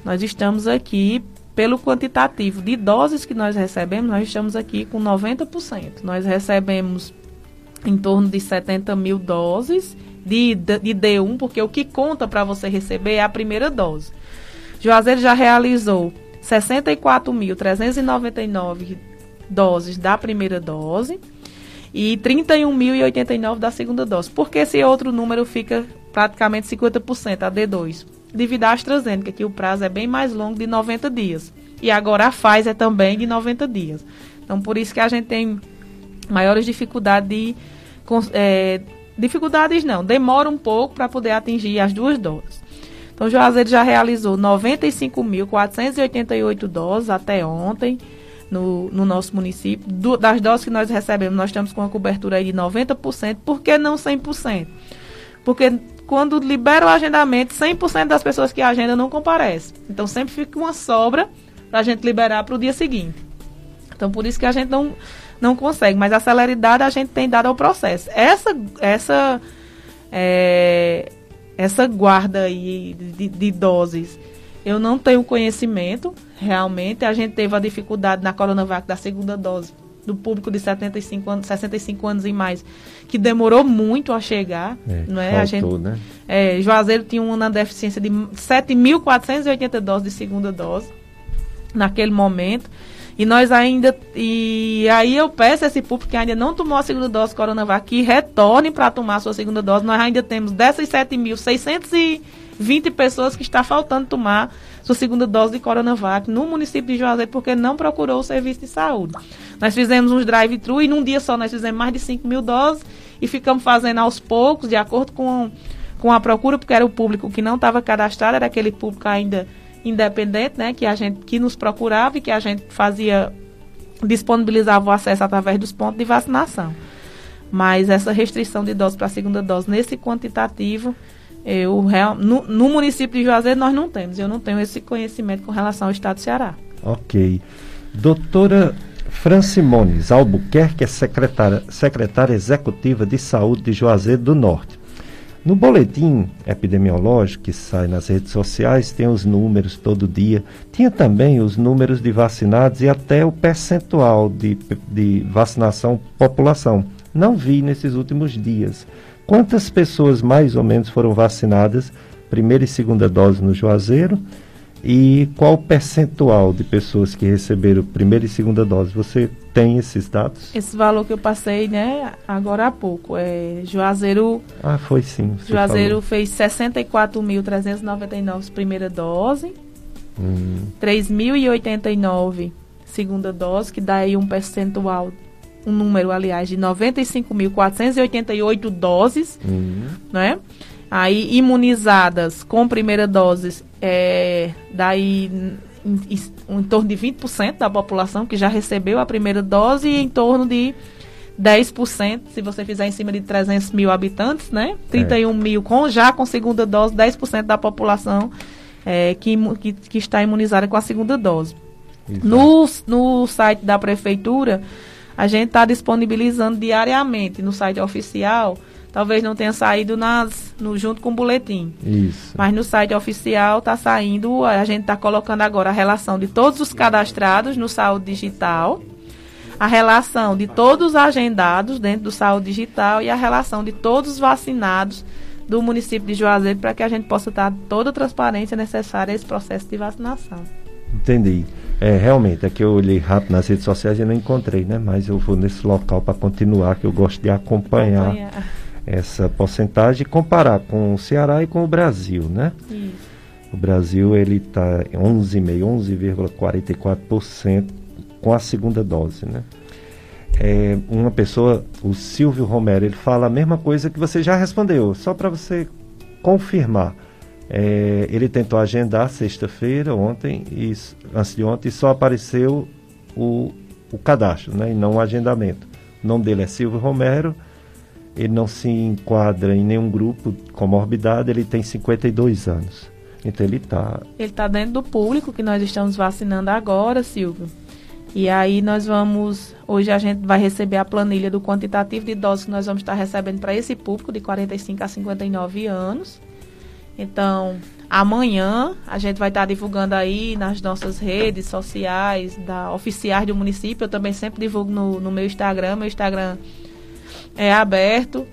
Speaker 2: nós estamos aqui, pelo quantitativo de doses que nós recebemos, nós estamos aqui com 90%. Nós recebemos em torno de 70 mil doses de, de, de D1, porque o que conta para você receber é a primeira dose. Juazeiro já realizou 64.399 doses da primeira dose e 31.089 da segunda dose. Por que esse outro número fica praticamente 50%, a D2? Devido à AstraZeneca, que o prazo é bem mais longo, de 90 dias. E agora a Pfizer também de 90 dias. Então, por isso que a gente tem maiores dificuldades de... É, dificuldades não, demora um pouco para poder atingir as duas doses. Então, Juazeiro já realizou 95.488 doses até ontem no, no nosso município. Do, das doses que nós recebemos, nós estamos com uma cobertura aí de 90%. Por que não 100%? Porque quando libera o agendamento, 100% das pessoas que agendam não comparecem. Então, sempre fica uma sobra para a gente liberar para o dia seguinte. Então, por isso que a gente não, não consegue. Mas a celeridade a gente tem dado ao processo. Essa... essa é, essa guarda aí de, de, doses, eu não tenho conhecimento, realmente. A gente teve a dificuldade na Coronavac da segunda dose do público de 75 anos, 65 anos e mais, que demorou muito a chegar, é, não é? Faltou, a gente, né? É, Juazeiro tinha uma deficiência de 7.480 doses de segunda dose naquele momento. E nós ainda. E aí eu peço a esse público que ainda não tomou a segunda dose Coronavac que retorne para tomar a sua segunda dose. Nós ainda temos dessas 7.620 pessoas que está faltando tomar sua segunda dose de Coronavac no município de Juazeiro porque não procurou o serviço de saúde. Nós fizemos uns drive-thru e num dia só nós fizemos mais de 5 mil doses e ficamos fazendo aos poucos, de acordo com, com a procura, porque era o público que não estava cadastrado, era aquele público ainda independente, né, que a gente que nos procurava e que a gente fazia disponibilizava o acesso através dos pontos de vacinação. Mas essa restrição de dose para a segunda dose nesse quantitativo, eu real, no, no, município de Juazeiro nós não temos. Eu não tenho esse conhecimento com relação ao estado do Ceará.
Speaker 1: Ok. Doutora Francimones Albuquerque é secretária, secretária executiva de saúde de Juazeiro do Norte. No boletim epidemiológico que sai nas redes sociais, tem os números todo dia. Tinha também os números de vacinados e até o percentual de, de vacinação população. Não vi nesses últimos dias. Quantas pessoas mais ou menos foram vacinadas primeira e segunda dose no Juazeiro. E qual o percentual de pessoas que receberam primeira e segunda dose? Você tem esses dados?
Speaker 2: Esse valor que eu passei, né, agora há pouco. É, Juazeiro.
Speaker 1: Ah, foi sim.
Speaker 2: Juazeiro falou. fez 64.399 primeira dose. Hum. 3.089 segunda dose, que dá aí um percentual, um número, aliás, de 95.488 doses, hum. né? Aí, imunizadas com primeira dose, é, daí em, em, torno de 20% da população que já recebeu a primeira dose e em torno de 10%, se você fizer em cima de 300 mil habitantes, né? 31 é. mil com, já com segunda dose, 10% da população é, que, que, que, está imunizada com a segunda dose. No, no site da prefeitura, a gente está disponibilizando diariamente no site oficial talvez não tenha saído nas, no, junto com o boletim.
Speaker 1: Isso.
Speaker 2: Mas no site oficial está saindo, a gente está colocando agora a relação de todos os cadastrados no Saúde Digital, a relação de todos os agendados dentro do Saúde Digital e a relação de todos os vacinados do município de Juazeiro para que a gente possa dar toda a transparência necessária a esse processo de vacinação.
Speaker 1: Entendi. É, realmente, é que eu olhei rápido nas redes sociais e não encontrei, né? Mas eu vou nesse local para continuar, que eu gosto de acompanhar. acompanhar essa porcentagem e comparar com o Ceará e com o Brasil, né? Isso. O Brasil ele está 11,5, 11,44% com a segunda dose, né? É, uma pessoa, o Silvio Romero, ele fala a mesma coisa que você já respondeu, só para você confirmar. É, ele tentou agendar sexta-feira, ontem, e, antes de ontem, e só apareceu o, o cadastro, né, e não o agendamento. O nome dele é Silvio Romero, ele não se enquadra em nenhum grupo com morbidade, ele tem 52 anos. Então ele está.
Speaker 2: Ele está dentro do público que nós estamos vacinando agora, Silvio. E aí nós vamos. Hoje a gente vai receber a planilha do quantitativo de doses que nós vamos estar recebendo para esse público de 45 a 59 anos. Então, amanhã a gente vai estar divulgando aí nas nossas redes sociais, da oficiais do município. Eu também sempre divulgo no, no meu Instagram. Meu Instagram é aberto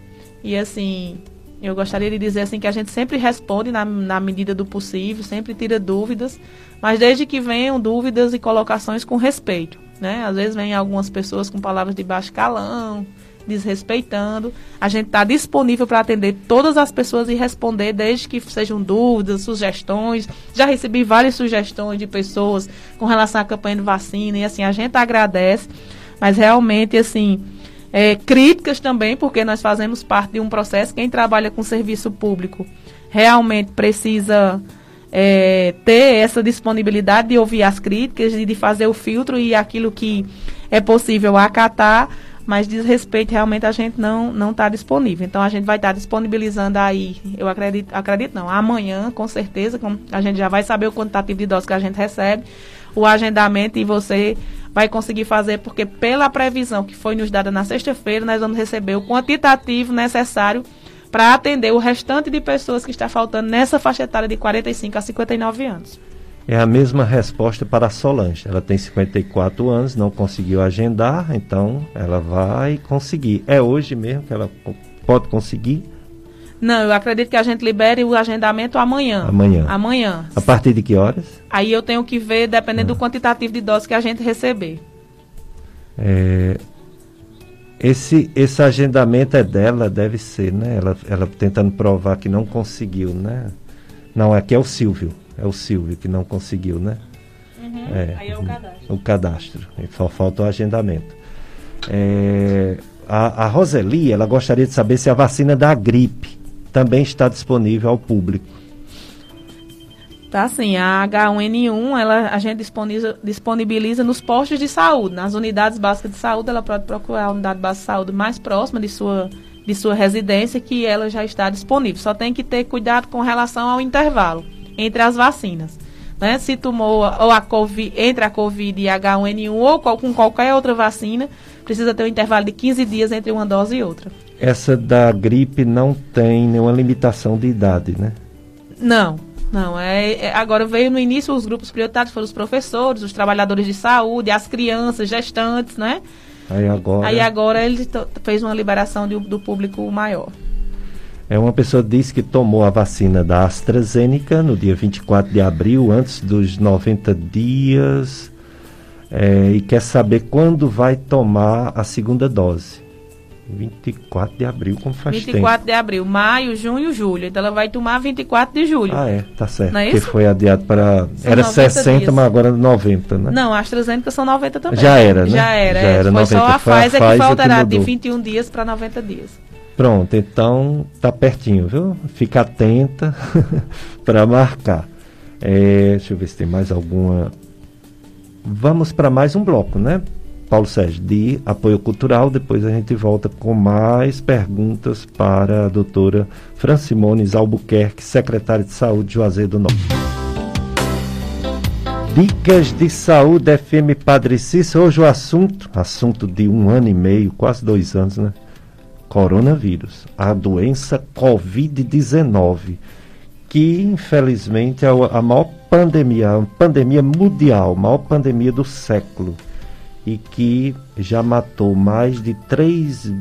Speaker 2: e assim eu gostaria de dizer assim que a gente sempre responde na, na medida do possível, sempre tira dúvidas, mas desde que venham dúvidas e colocações com respeito, né? Às vezes vem algumas pessoas com palavras de baixo calão, desrespeitando. A gente está disponível para atender todas as pessoas e responder, desde que sejam dúvidas, sugestões. Já recebi várias sugestões de pessoas com relação à campanha de vacina e assim a gente agradece, mas realmente assim é, críticas também, porque nós fazemos parte de um processo. Quem trabalha com serviço público realmente precisa é, ter essa disponibilidade de ouvir as críticas e de fazer o filtro e aquilo que é possível acatar, mas diz respeito realmente a gente não não está disponível. Então a gente vai estar tá disponibilizando aí, eu acredito, acredito não, amanhã com certeza, a gente já vai saber o quantitativo de doses que a gente recebe, o agendamento e você vai conseguir fazer, porque pela previsão que foi nos dada na sexta-feira, nós vamos receber o quantitativo necessário para atender o restante de pessoas que está faltando nessa faixa etária de 45 a 59 anos.
Speaker 1: É a mesma resposta para a Solange. Ela tem 54 anos, não conseguiu agendar, então ela vai conseguir. É hoje mesmo que ela pode conseguir?
Speaker 2: Não, eu acredito que a gente libere o agendamento amanhã.
Speaker 1: Amanhã.
Speaker 2: Amanhã.
Speaker 1: A partir de que horas?
Speaker 2: Aí eu tenho que ver, dependendo ah. do quantitativo de doses que a gente receber.
Speaker 1: É, esse, esse agendamento é dela, deve ser, né? Ela, ela tentando provar que não conseguiu, né? Não, aqui é o Silvio. É o Silvio que não conseguiu, né?
Speaker 2: Uhum, é, aí é o cadastro. O
Speaker 1: cadastro. Só falta o agendamento. É, a, a Roseli, ela gostaria de saber se a vacina da gripe também está disponível ao público.
Speaker 2: Tá sim, a H1N1 ela, a gente disponibiliza, disponibiliza nos postos de saúde, nas unidades básicas de saúde, ela pode procurar a unidade básica de saúde mais próxima de sua, de sua residência, que ela já está disponível. Só tem que ter cuidado com relação ao intervalo entre as vacinas. Né? Se tomou ou a COVID, entre a Covid e a H1N1 ou com qualquer outra vacina, precisa ter um intervalo de 15 dias entre uma dose e outra.
Speaker 1: Essa da gripe não tem nenhuma limitação de idade, né?
Speaker 2: Não, não. É, é, agora veio no início os grupos prioritários foram os professores, os trabalhadores de saúde, as crianças, gestantes, né?
Speaker 1: Aí agora.
Speaker 2: Aí agora ele fez uma liberação de, do público maior.
Speaker 1: É uma pessoa disse que tomou a vacina da AstraZeneca no dia 24 de abril, antes dos 90 dias, é, e quer saber quando vai tomar a segunda dose. 24 de abril, como faz
Speaker 2: 24 tempo? 24 de abril, maio, junho, julho. Então ela vai tomar 24 de julho.
Speaker 1: Ah, é, tá certo. Não é Porque foi adiado para. São era 60, dias. mas agora 90, né?
Speaker 2: Não, a AstraZeneca são 90 também.
Speaker 1: Já era, né?
Speaker 2: Já era.
Speaker 1: Já era
Speaker 2: foi
Speaker 1: 90.
Speaker 2: só a Pfizer, que foi alterada de 21 dias para 90 dias.
Speaker 1: Pronto, então tá pertinho, viu? Fica atenta para marcar. É, deixa eu ver se tem mais alguma. Vamos para mais um bloco, né? Paulo Sérgio, de apoio cultural. Depois a gente volta com mais perguntas para a doutora Francimones Albuquerque, secretária de Saúde de Juazeiro do Norte. Dicas de Saúde FM Padre Cícero. Hoje o assunto, assunto de um ano e meio, quase dois anos, né? Coronavírus, a doença Covid-19, que infelizmente é a maior pandemia, a pandemia mundial, a maior pandemia do século e que já matou mais de 3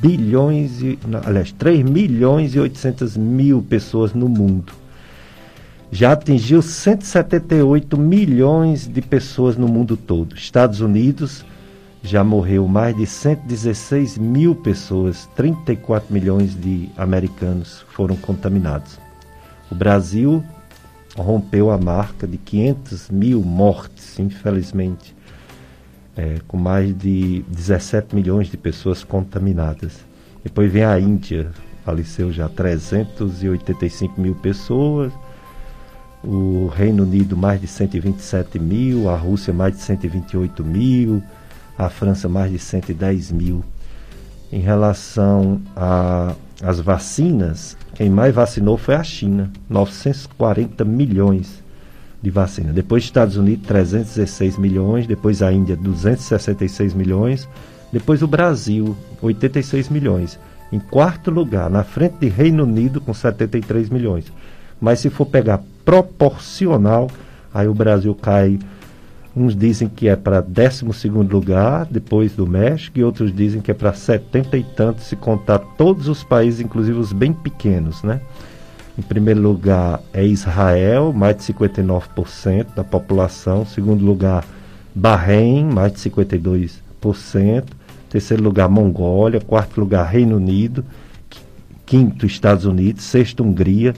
Speaker 1: bilhões, e, aliás, 3 milhões e 800 mil pessoas no mundo. Já atingiu 178 milhões de pessoas no mundo todo. Estados Unidos já morreu mais de 116 mil pessoas, 34 milhões de americanos foram contaminados. O Brasil rompeu a marca de 500 mil mortes, infelizmente é, com mais de 17 milhões de pessoas contaminadas. Depois vem a Índia, faleceu já 385 mil pessoas. O Reino Unido, mais de 127 mil. A Rússia, mais de 128 mil. A França, mais de 110 mil. Em relação às vacinas, quem mais vacinou foi a China, 940 milhões de vacina. Depois Estados Unidos, 316 milhões, depois a Índia, 266 milhões, depois o Brasil, 86 milhões. Em quarto lugar, na frente de Reino Unido, com 73 milhões. Mas se for pegar proporcional, aí o Brasil cai. Uns dizem que é para 12 lugar, depois do México, e outros dizem que é para 70 e tanto, se contar todos os países, inclusive os bem pequenos, né? Em primeiro lugar é Israel, mais de 59% da população. Em segundo lugar, Bahrein, mais de 52%. Terceiro lugar, Mongólia. Quarto lugar, Reino Unido. Quinto, Estados Unidos. Sexto, Hungria.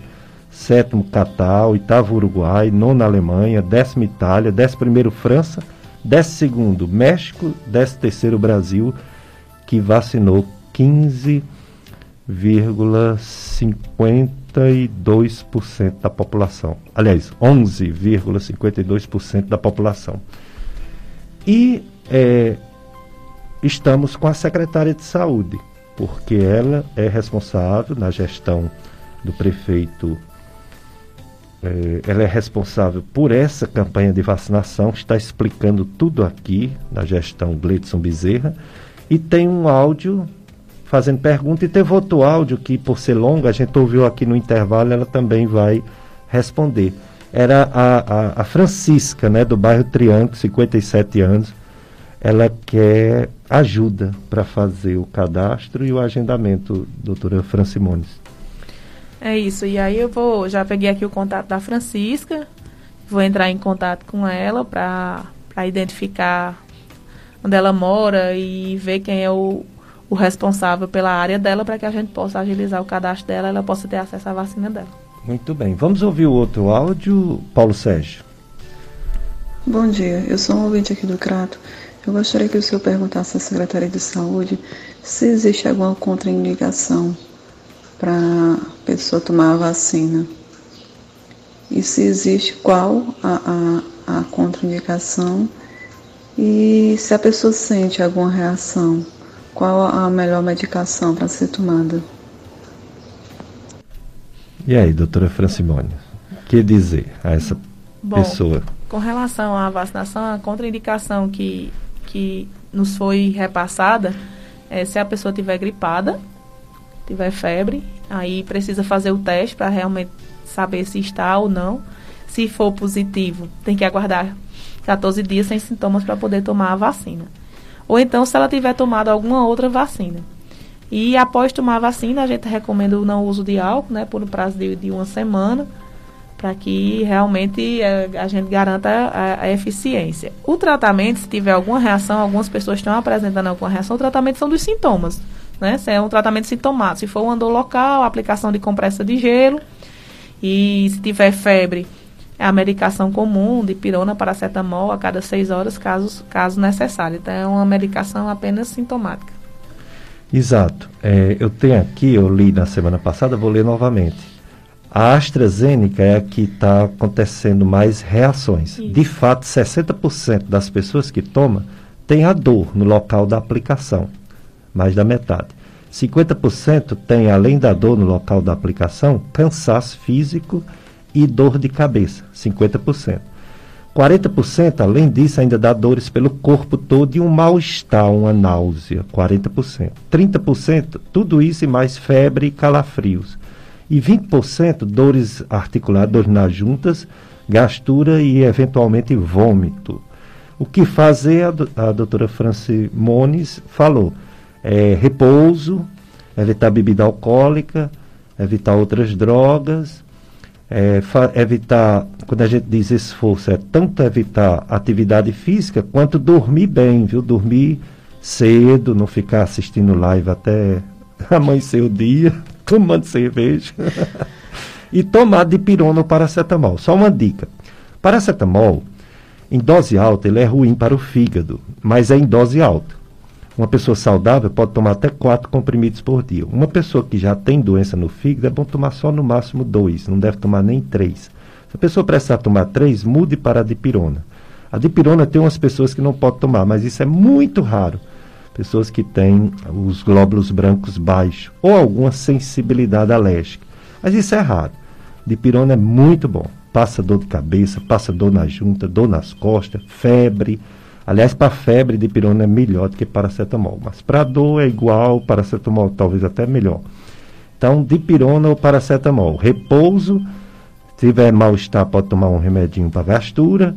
Speaker 1: Sétimo, Catar. Oitavo, Uruguai. Nono, Alemanha. Décimo, Itália. Décimo primeiro, França. Décimo segundo, México. Décimo terceiro, Brasil, que vacinou 15,50 52% da população. Aliás, 11,52% da população. E é, estamos com a secretária de saúde, porque ela é responsável na gestão do prefeito. É, ela é responsável por essa campanha de vacinação, está explicando tudo aqui na gestão Gleidson Bezerra. E tem um áudio fazendo pergunta e teve outro áudio que, por ser longo, a gente ouviu aqui no intervalo, ela também vai responder. Era a, a, a Francisca, né, do bairro Triângulo, 57 anos. Ela quer ajuda para fazer o cadastro e o agendamento, doutora Francimones.
Speaker 2: É isso. E aí eu vou, já peguei aqui o contato da Francisca, vou entrar em contato com ela para identificar onde ela mora e ver quem é o, o responsável pela área dela para que a gente possa agilizar o cadastro dela e ela possa ter acesso à vacina dela.
Speaker 1: Muito bem. Vamos ouvir o outro áudio, Paulo Sérgio.
Speaker 3: Bom dia, eu sou um ouvinte aqui do Crato. Eu gostaria que o senhor perguntasse à Secretaria de Saúde se existe alguma contraindicação para a pessoa tomar a vacina. E se existe, qual a, a, a contraindicação e se a pessoa sente alguma reação qual a melhor medicação para ser tomada?
Speaker 1: E aí, doutora Francimone, o que dizer a essa
Speaker 2: Bom,
Speaker 1: pessoa?
Speaker 2: Com relação à vacinação, a contraindicação que, que nos foi repassada é se a pessoa tiver gripada, tiver febre, aí precisa fazer o teste para realmente saber se está ou não. Se for positivo, tem que aguardar 14 dias sem sintomas para poder tomar a vacina ou então se ela tiver tomado alguma outra vacina. E após tomar a vacina, a gente recomenda o não uso de álcool, né, por um prazo de, de uma semana, para que realmente a, eh, a, gente garanta a, a, eficiência. O tratamento, se tiver alguma reação, algumas pessoas estão apresentando alguma reação, o tratamento são dos sintomas, né? Se é um tratamento sintomático, se for uma dor local, aplicação de compressa de gelo, e se tiver febre, a medicação comum de pirona, paracetamol a cada seis horas, caso, caso necessário. Então, é uma medicação apenas sintomática.
Speaker 1: Exato. É, eu tenho aqui, eu li na semana passada, vou ler novamente. A AstraZeneca é a que está acontecendo mais reações. Isso. De fato, 60% das pessoas que tomam tem a dor no local da aplicação, mais da metade. 50% tem, além da dor no local da aplicação, cansaço físico e dor de cabeça, 50%. 40%, além disso, ainda dá dores pelo corpo todo e um mal-estar, uma náusea, 40%. 30%, tudo isso e mais febre e calafrios. E 20% dores articulares, dores nas juntas, gastura e eventualmente vômito. O que fazer, a, doutora Francimones falou, é repouso, evitar bebida alcoólica, evitar outras drogas, é, evitar, quando a gente diz esforço, é tanto evitar atividade física quanto dormir bem, viu? Dormir cedo, não ficar assistindo live até amanhecer o dia, tomando cerveja. e tomar dipirona ou paracetamol. Só uma dica. Paracetamol, em dose alta, ele é ruim para o fígado, mas é em dose alta. Uma pessoa saudável pode tomar até quatro comprimidos por dia. Uma pessoa que já tem doença no fígado é bom tomar só no máximo dois, não deve tomar nem três. Se a pessoa precisar tomar três, mude para a dipirona. A dipirona tem umas pessoas que não podem tomar, mas isso é muito raro. Pessoas que têm os glóbulos brancos baixos ou alguma sensibilidade alérgica. Mas isso é raro. Dipirona é muito bom. Passa dor de cabeça, passa dor na junta, dor nas costas, febre Aliás, para febre de pirona é melhor do que paracetamol, mas para dor é igual, paracetamol talvez até melhor. Então, dipirona ou paracetamol. Repouso, se tiver mal-estar, pode tomar um remedinho para gastura,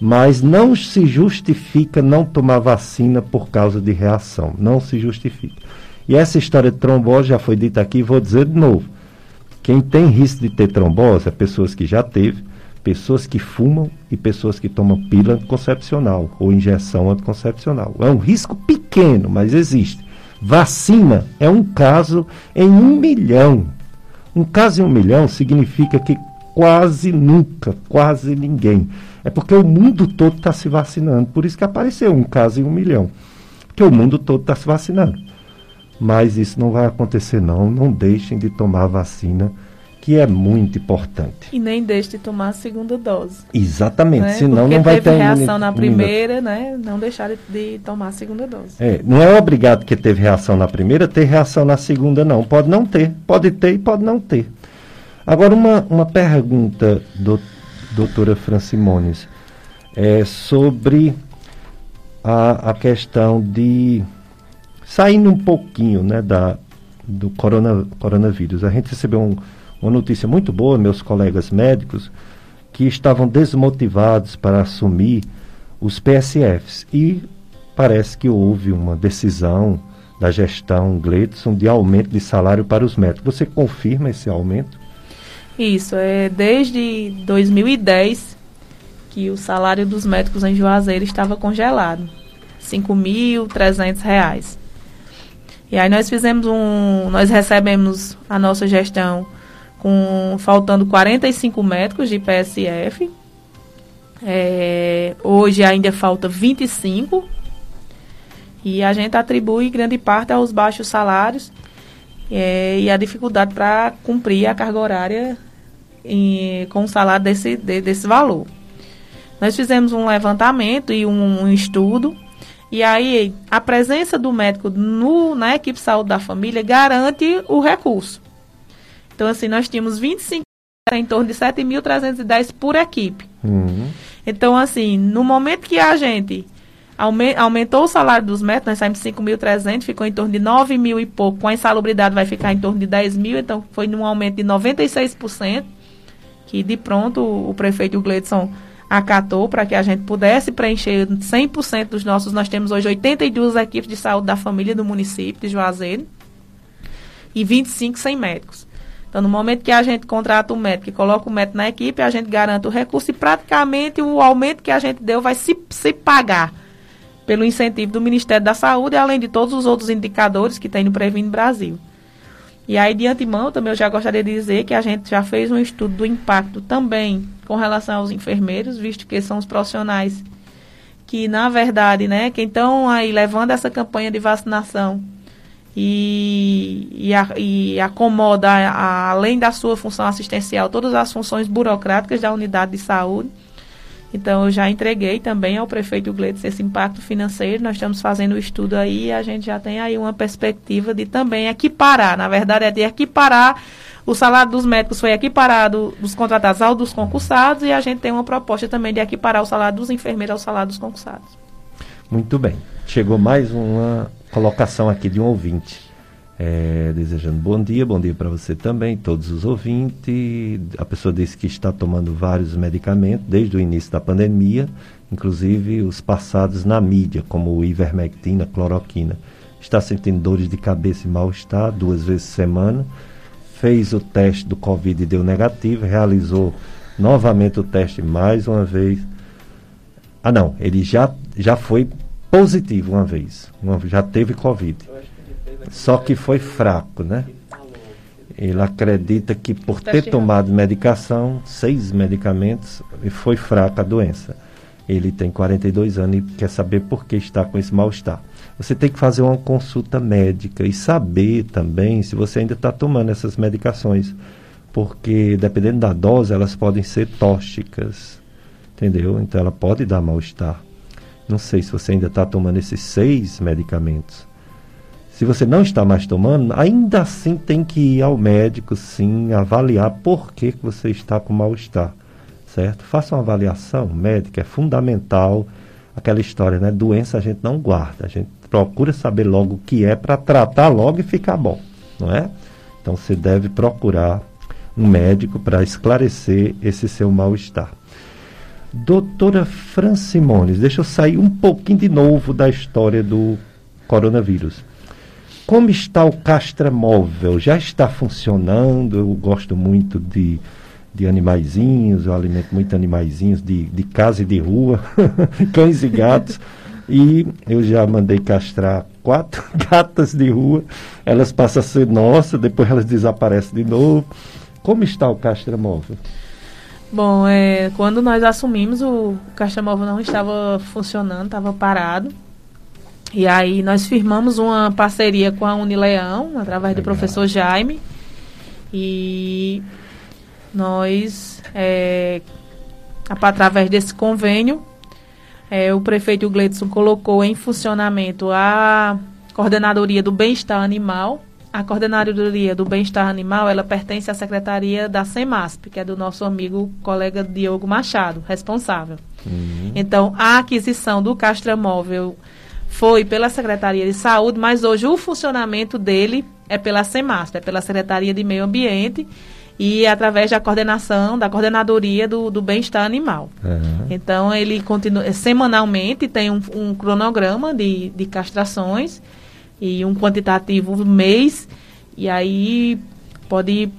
Speaker 1: mas não se justifica não tomar vacina por causa de reação. Não se justifica. E essa história de trombose já foi dita aqui, vou dizer de novo. Quem tem risco de ter trombose é pessoas que já teve, pessoas que fumam e pessoas que tomam pílula anticoncepcional ou injeção anticoncepcional. É um risco pequeno, mas existe. Vacina é um caso em um milhão. Um caso em um milhão significa que quase nunca, quase ninguém. É porque o mundo todo está se vacinando. Por isso que apareceu um caso em um milhão. Porque o mundo todo está se vacinando. Mas isso não vai acontecer, não. Não deixem de tomar vacina que é muito importante.
Speaker 2: E nem deixe de tomar a segunda dose.
Speaker 1: Exatamente, né? senão Porque não vai ter
Speaker 2: reação na primeira, né? Não deixar de, de, tomar a segunda dose.
Speaker 1: É, não é obrigado que teve reação na primeira ter reação na segunda não. Pode não ter, pode ter e pode não ter. Agora uma, uma pergunta, do, doutora Francimones, é sobre a, a questão de saindo um pouquinho, né, da do corona, coronavírus. A gente recebeu um uma notícia muito boa, meus colegas médicos, que estavam desmotivados para assumir os PSFs. E parece que houve uma decisão da gestão Gledson de aumento de salário para os médicos. Você confirma esse aumento?
Speaker 2: Isso, é desde 2010 que o salário dos médicos em Juazeiro estava congelado, R$ 5.300. E aí nós fizemos um, nós recebemos a nossa gestão com faltando 45 médicos de PSF. É, hoje ainda falta 25 e a gente atribui grande parte aos baixos salários é, e a dificuldade para cumprir a carga horária em, com o salário desse, de, desse valor. Nós fizemos um levantamento e um, um, estudo, e aí a presença do médico no, na equipe de saúde da família garante o recurso. Então, assim, nós tínhamos 25 em torno de 7.310 por equipe. Uhum. Então, assim, no momento que a gente aumentou o salário dos médicos, nós saímos de 5.300, ficou em torno de 9 mil e pouco. Com a insalubridade vai ficar em torno de 10 mil, então foi num aumento de 96%, que de pronto o, prefeito Gledson acatou para que a gente pudesse preencher 100% dos nossos. Nós temos hoje 82 equipes de saúde da família do município de Juazeiro. e 25 sem médicos. Então, no momento que a gente contrata o médico e coloca o médico na equipe, a gente garante o recurso e praticamente o aumento que a gente deu vai se, se pagar pelo incentivo do Ministério da Saúde, além de todos os outros indicadores que tem no Previne Brasil. E aí, de antemão, também eu já gostaria de dizer que a gente já fez um estudo do impacto também com relação aos enfermeiros, visto que são os profissionais que, na verdade, né, que estão aí levando essa campanha de vacinação e, e, a, e acomoda, a, além da sua função assistencial, todas as funções burocráticas da unidade de saúde. Então, eu já entreguei também ao prefeito Gleitz esse impacto financeiro. Nós estamos fazendo o estudo aí e a gente já tem aí uma perspectiva de também equiparar. Na verdade, é de equiparar. O salário dos médicos foi equiparado dos contratados ao dos concursados e a gente tem uma proposta também de equiparar o salário dos enfermeiros ao salário dos concursados.
Speaker 1: Muito bem. Chegou mais uma colocação aqui de um ouvinte. É, desejando bom dia, bom dia para você também, todos os ouvintes. A pessoa disse que está tomando vários medicamentos desde o início da pandemia, inclusive os passados na mídia, como ivermectina, cloroquina. Está sentindo dores de cabeça e mal-estar duas vezes por semana. Fez o teste do Covid e deu negativo, realizou novamente o teste mais uma vez. Ah, não, ele já, já foi positivo uma vez, já teve Covid. Só que foi fraco, né? Ele acredita que por ter tomado medicação, seis medicamentos, foi fraca a doença. Ele tem 42 anos e quer saber por que está com esse mal-estar. Você tem que fazer uma consulta médica e saber também se você ainda está tomando essas medicações. Porque dependendo da dose, elas podem ser tóxicas. Entendeu? Então ela pode dar mal-estar. Não sei se você ainda está tomando esses seis medicamentos. Se você não está mais tomando, ainda assim tem que ir ao médico, sim, avaliar por que, que você está com mal-estar, certo? Faça uma avaliação médica, é fundamental aquela história, né? Doença a gente não guarda, a gente procura saber logo o que é para tratar logo e ficar bom, não é? Então você deve procurar um médico para esclarecer esse seu mal-estar. Doutora Francimones, deixa eu sair um pouquinho de novo da história do coronavírus. Como está o castramóvel? Já está funcionando? Eu gosto muito de, de animaizinhos, eu alimento muito animaizinhos de, de casa e de rua, cães e gatos. E eu já mandei castrar quatro gatas de rua. Elas passam a ser nossas, depois elas desaparecem de novo. Como está o castramóvel?
Speaker 2: Bom, é, quando nós assumimos, o castramóvel não estava funcionando, estava parado. E aí nós firmamos uma parceria com a Unileão, através Legal. do professor Jaime. E nós, é, através desse convênio, é, o prefeito Gleidson colocou em funcionamento a coordenadoria do bem-estar animal a coordenadoria do bem-estar animal, ela pertence à secretaria da SEMASP, que é do nosso amigo colega Diogo Machado, responsável. Uhum. Então, a aquisição do castramóvel foi pela Secretaria de Saúde, mas hoje o funcionamento dele é pela SEMASP, é pela Secretaria de Meio Ambiente e através da coordenação, da coordenadoria do, do bem-estar animal. Uhum. Então, ele continua, semanalmente tem um, um cronograma de, de castrações, e um quantitativo mês. E aí pode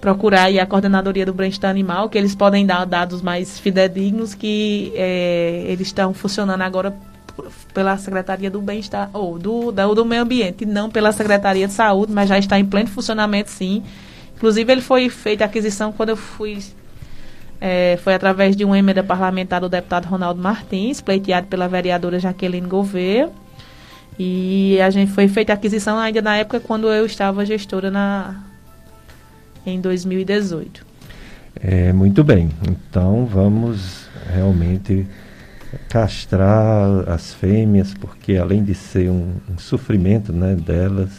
Speaker 2: procurar aí a coordenadoria do bem-estar animal, que eles podem dar dados mais fidedignos que é, eles estão funcionando agora pela Secretaria do Bem-Estar, ou do, do, do Meio Ambiente, não pela Secretaria de Saúde, mas já está em pleno funcionamento sim. Inclusive ele foi feita a aquisição quando eu fui é, foi através de uma emenda parlamentar do deputado Ronaldo Martins, pleiteado pela vereadora Jaqueline Gouveia. E a gente foi feita a aquisição ainda na época quando eu estava gestora na em 2018.
Speaker 1: É, muito bem. Então vamos realmente castrar as fêmeas, porque além de ser um, um sofrimento né, delas,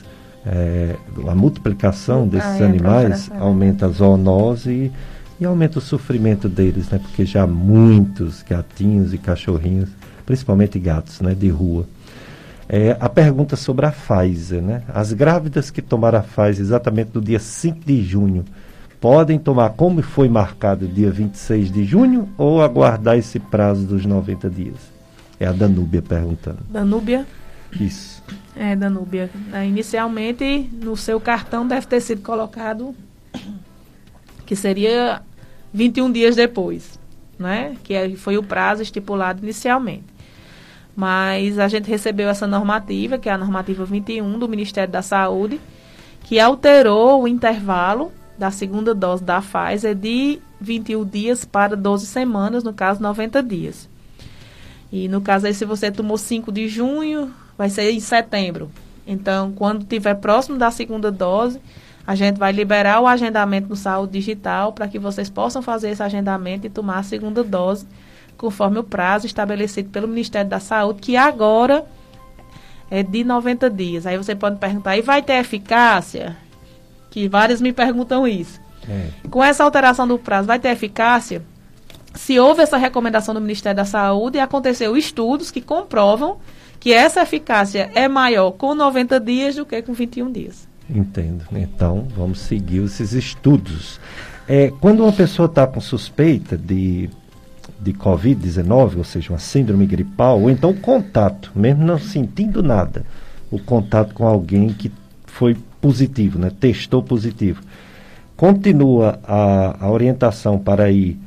Speaker 1: é, a multiplicação desses ah, é, animais aumenta a zoonose e, e, aumenta o sofrimento deles, né, porque já muitos gatinhos e cachorrinhos, principalmente gatos né, de rua, é, a pergunta sobre a Pfizer, né? As grávidas que tomaram a Pfizer exatamente no dia 5 de junho, podem tomar como foi marcado dia 26 de junho ou aguardar esse prazo dos 90 dias? É a Danúbia perguntando.
Speaker 2: Danúbia?
Speaker 1: Isso.
Speaker 2: É, Danúbia. Inicialmente, no seu cartão deve ter sido colocado que seria 21 dias depois, né? Que foi o prazo estipulado inicialmente. Mas a gente recebeu essa normativa, que é a normativa 21 do Ministério da Saúde, que alterou o intervalo da segunda dose da Pfizer de 21 dias para 12 semanas, no caso 90 dias. E no caso aí, se você tomou 5 de junho, vai ser em setembro. Então, quando tiver próximo da segunda dose, a gente vai liberar o agendamento no Saúde Digital para que vocês possam fazer esse agendamento e tomar a segunda dose, conforme o prazo estabelecido pelo Ministério da Saúde, que agora é de 90 dias. Aí você pode perguntar, e vai ter eficácia? Que vários me perguntam isso. É. Com essa alteração do prazo, vai ter eficácia? Se houve essa recomendação do Ministério da Saúde e aconteceu estudos que comprovam que essa eficácia é maior com 90 dias do que com 21 dias.
Speaker 1: Entendo. Então, vamos seguir esses estudos. É, quando uma pessoa está com suspeita de, de Covid-19, ou seja, uma síndrome gripal, ou então contato, mesmo não sentindo nada, o contato com alguém que foi positivo, né, testou positivo, continua a, a orientação para ir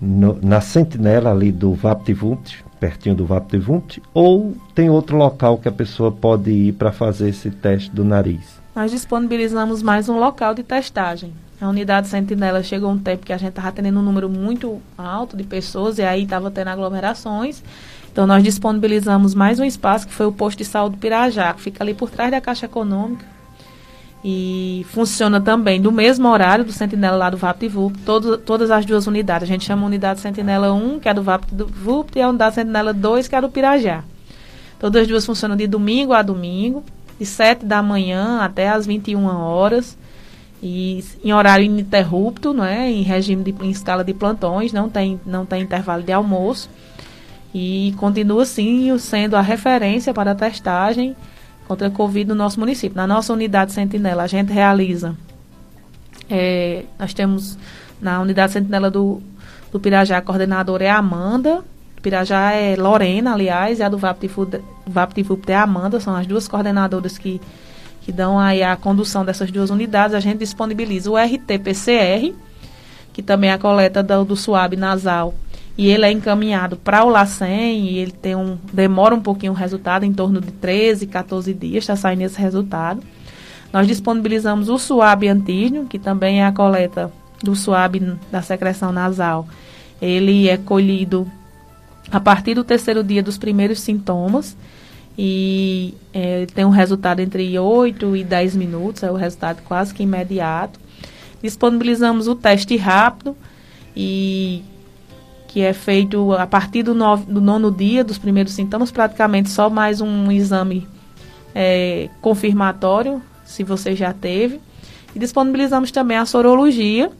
Speaker 1: no, na sentinela ali do VaptVunt, pertinho do VaptVunt, ou tem outro local que a pessoa pode ir para fazer esse teste do nariz?
Speaker 2: nós disponibilizamos mais um local de testagem. A unidade Sentinela chegou um tempo que a gente estava tendo um número muito alto de pessoas e aí estava tendo aglomerações. Então nós disponibilizamos mais um espaço que foi o posto de saúde Pirajá, que fica ali por trás da Caixa Econômica. E funciona também do mesmo horário do Sentinela lá do VaptVupt, todo, todas as duas unidades. A gente chama a unidade Sentinela 1, que é do VaptVupt, e a unidade Sentinela 2, que é do Pirajá. Todas as duas funcionam de domingo a domingo de 7 da manhã até as 21 horas e em horário ininterrupto, é? Em regime de em escala de plantões, não tem não tem intervalo de almoço. E continua sim sendo a referência para a testagem contra a Covid no nosso município. Na nossa unidade Sentinela, a gente realiza é, nós temos na unidade Sentinela do, do Pirajá, a coordenadora é a Amanda, Pirajá é Lorena, aliás, e a do VaptVupt é a Amanda, são as duas coordenadoras que, que dão aí a condução dessas duas unidades. A gente disponibiliza o RT-PCR, que também é a coleta do, do suave nasal, e ele é encaminhado para o LACEN, e ele tem um, demora um pouquinho o resultado, em torno de 13, 14 dias, está saindo esse resultado. Nós disponibilizamos o suave antígeno, que também é a coleta do suave da secreção nasal. Ele é colhido a partir do terceiro dia dos primeiros sintomas e é, tem um resultado entre 8 e 10 minutos, é o resultado quase que imediato. Disponibilizamos o teste rápido e que é feito a partir do, novo, do nono dia dos primeiros sintomas, praticamente só mais um exame é, confirmatório, se você já teve. E disponibilizamos também a sorologia,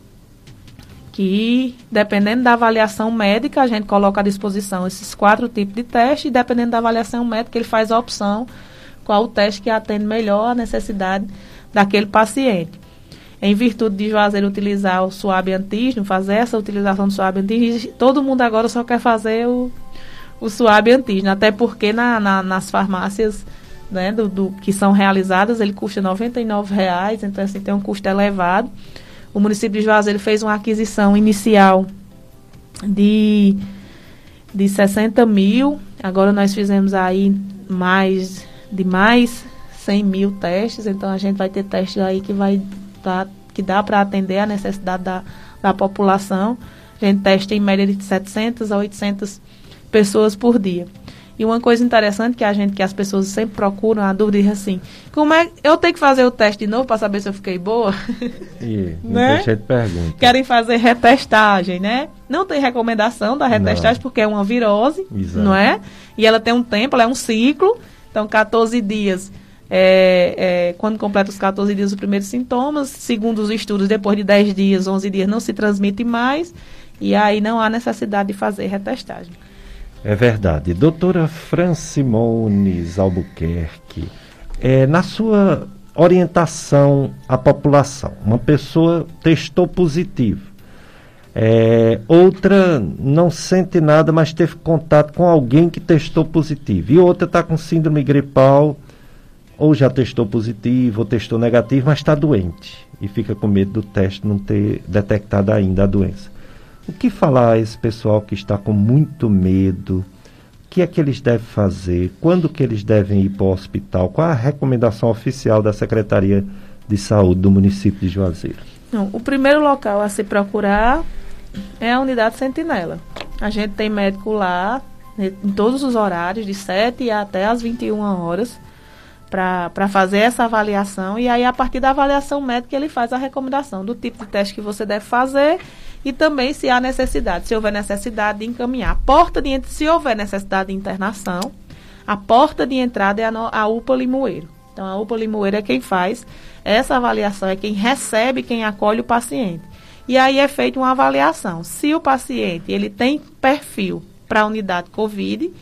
Speaker 2: que, dependendo da avaliação médica, a gente coloca à disposição esses quatro tipos de teste e, dependendo da avaliação médica, ele faz a opção qual o teste que atende melhor a necessidade daquele paciente. Em virtude de Juazeiro utilizar o suave antígeno, fazer essa utilização do suave antígeno, todo mundo agora só quer fazer o, o suave antígeno, até porque na, na, nas farmácias né, do, do, que são realizadas, ele custa R$ 99,00, então assim, tem um custo elevado o município de Juazeiro fez uma aquisição inicial de, de 60 mil. Agora nós fizemos aí mais de mais 100 mil testes. Então a gente vai ter testes aí que vai tá, que dá para atender a necessidade da, da população. A gente testa em média de 700 a 800 pessoas por dia. E uma coisa interessante que a gente, que as pessoas sempre procuram, a dúvida é assim, como é, eu tenho que fazer o teste de novo para saber se eu fiquei boa?
Speaker 1: E, né? de pergunta.
Speaker 2: Querem fazer retestagem, né? Não tem recomendação da retestagem não. porque é uma virose, Exato. não é? E ela tem um tempo, ela é um ciclo, então 14 dias é, é, quando completa os 14 dias os primeiros sintomas, segundo os estudos, depois de 10 dias, 11 dias não se transmite mais, e aí não há necessidade de fazer retestagem.
Speaker 1: É verdade. Doutora Francimones Albuquerque, é, na sua orientação à população, uma pessoa testou positivo. É, outra não sente nada, mas teve contato com alguém que testou positivo. E outra está com síndrome gripal, ou já testou positivo, ou testou negativo, mas está doente. E fica com medo do teste não ter detectado ainda a doença. O que falar a esse pessoal que está com muito medo? O que é que eles devem fazer? Quando que eles devem ir para o hospital? Qual a recomendação oficial da Secretaria de Saúde do município de Juazeiro?
Speaker 2: Não, o primeiro local a se procurar é a unidade Sentinela. A gente tem médico lá né, em todos os horários, de 7 até as 21 horas, para fazer essa avaliação. E aí, a partir da avaliação médica, ele faz a recomendação do tipo de teste que você deve fazer e também se há necessidade, se houver necessidade de encaminhar. A porta de se houver necessidade de internação, a porta de entrada é a, a UPA Limoeiro. Então, a UPA Limoeiro é quem faz essa avaliação, é quem recebe, quem acolhe o paciente. E aí é feita uma avaliação. Se o paciente ele tem perfil para a unidade COVID,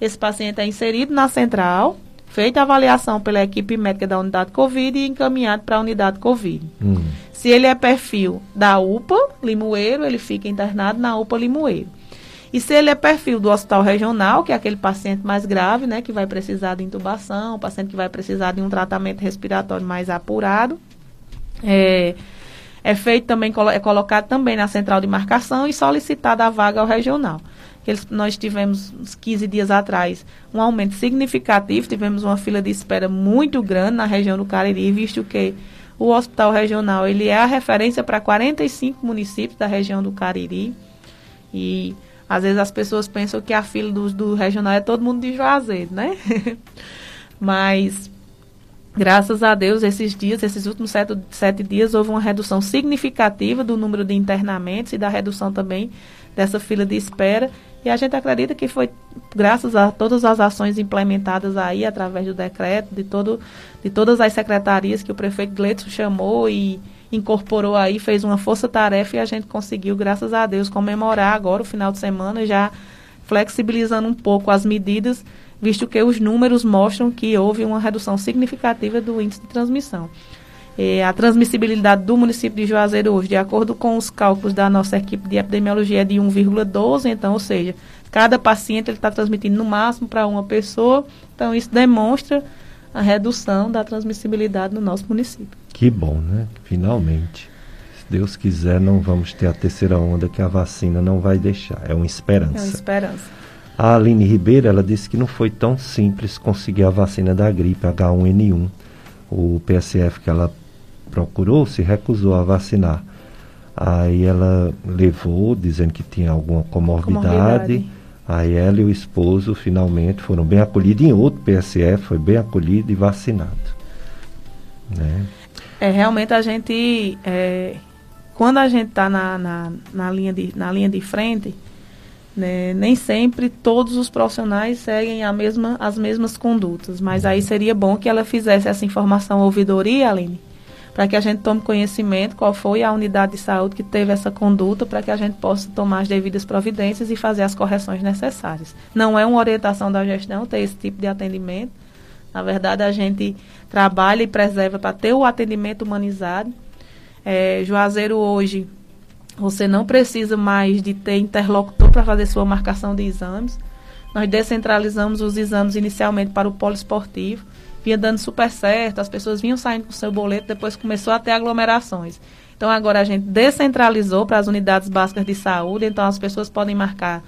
Speaker 2: esse paciente é inserido na central, feita a avaliação pela equipe médica da unidade COVID e encaminhado para a unidade COVID. Hum. Se ele é perfil da UPA Limoeiro, ele fica internado na UPA Limoeiro. E se ele é perfil do hospital regional, que é aquele paciente mais grave, né, que vai precisar de intubação, paciente que vai precisar de um tratamento respiratório mais apurado, é, é feito também, é colocado também na central de marcação e solicitada a vaga ao regional. Eles, nós tivemos, uns 15 dias atrás, um aumento significativo, tivemos uma fila de espera muito grande na região do Cariri, visto que o hospital regional ele é a referência para 45 municípios da região do Cariri. E às vezes as pessoas pensam que a fila do, do regional é todo mundo de Juazeiro, né? Mas Graças a Deus, esses dias, esses últimos sete, sete, dias, houve uma redução significativa do número de internamentos e da redução também dessa fila de espera. E a gente acredita que foi graças a todas as ações implementadas aí, através do decreto, de, todo, de todas as secretarias que o prefeito Gleitson chamou e incorporou aí, fez uma força-tarefa e a gente conseguiu, graças a Deus, comemorar agora o final de semana, já flexibilizando um pouco as medidas visto que os números mostram que houve uma redução significativa do índice de transmissão. E a transmissibilidade do município de Juazeiro hoje, de acordo com os cálculos da nossa equipe de epidemiologia, é de 1,12, então, ou seja, cada paciente está transmitindo no máximo para uma pessoa, então isso demonstra a redução da transmissibilidade no nosso município.
Speaker 1: Que bom, né? Finalmente. Se Deus quiser, não vamos ter a terceira onda que a vacina não vai deixar. É uma esperança. É
Speaker 2: uma esperança.
Speaker 1: A Aline Ribeiro, ela disse que não foi tão simples conseguir a vacina da gripe H1N1. O PSF que ela procurou se recusou a vacinar. Aí ela levou, dizendo que tinha alguma comorbidade. comorbidade. Aí ela e o esposo finalmente foram bem acolhidos em outro PSF, foi bem acolhido e vacinado. Né?
Speaker 2: É, realmente a gente, é, quando a gente está na, na, na, linha de, na linha de frente, né? Nem sempre todos os profissionais seguem a mesma, as mesmas condutas, mas aí seria bom que ela fizesse essa informação ouvidoria, Aline, para que a gente tome conhecimento qual foi a unidade de saúde que teve essa conduta, para que a gente possa tomar as devidas providências e fazer as correções necessárias. Não é uma orientação da gestão ter esse tipo de atendimento. Na verdade, a gente trabalha e preserva para ter o atendimento humanizado. É, Juazeiro hoje você não precisa mais de ter interlocutor para fazer sua marcação de exames. Nós descentralizamos os exames inicialmente para o polo esportivo. Vinha dando super certo, as pessoas vinham saindo com seu boleto, depois começou a ter aglomerações. Então agora a gente descentralizou para as unidades básicas de saúde, então as pessoas podem marcar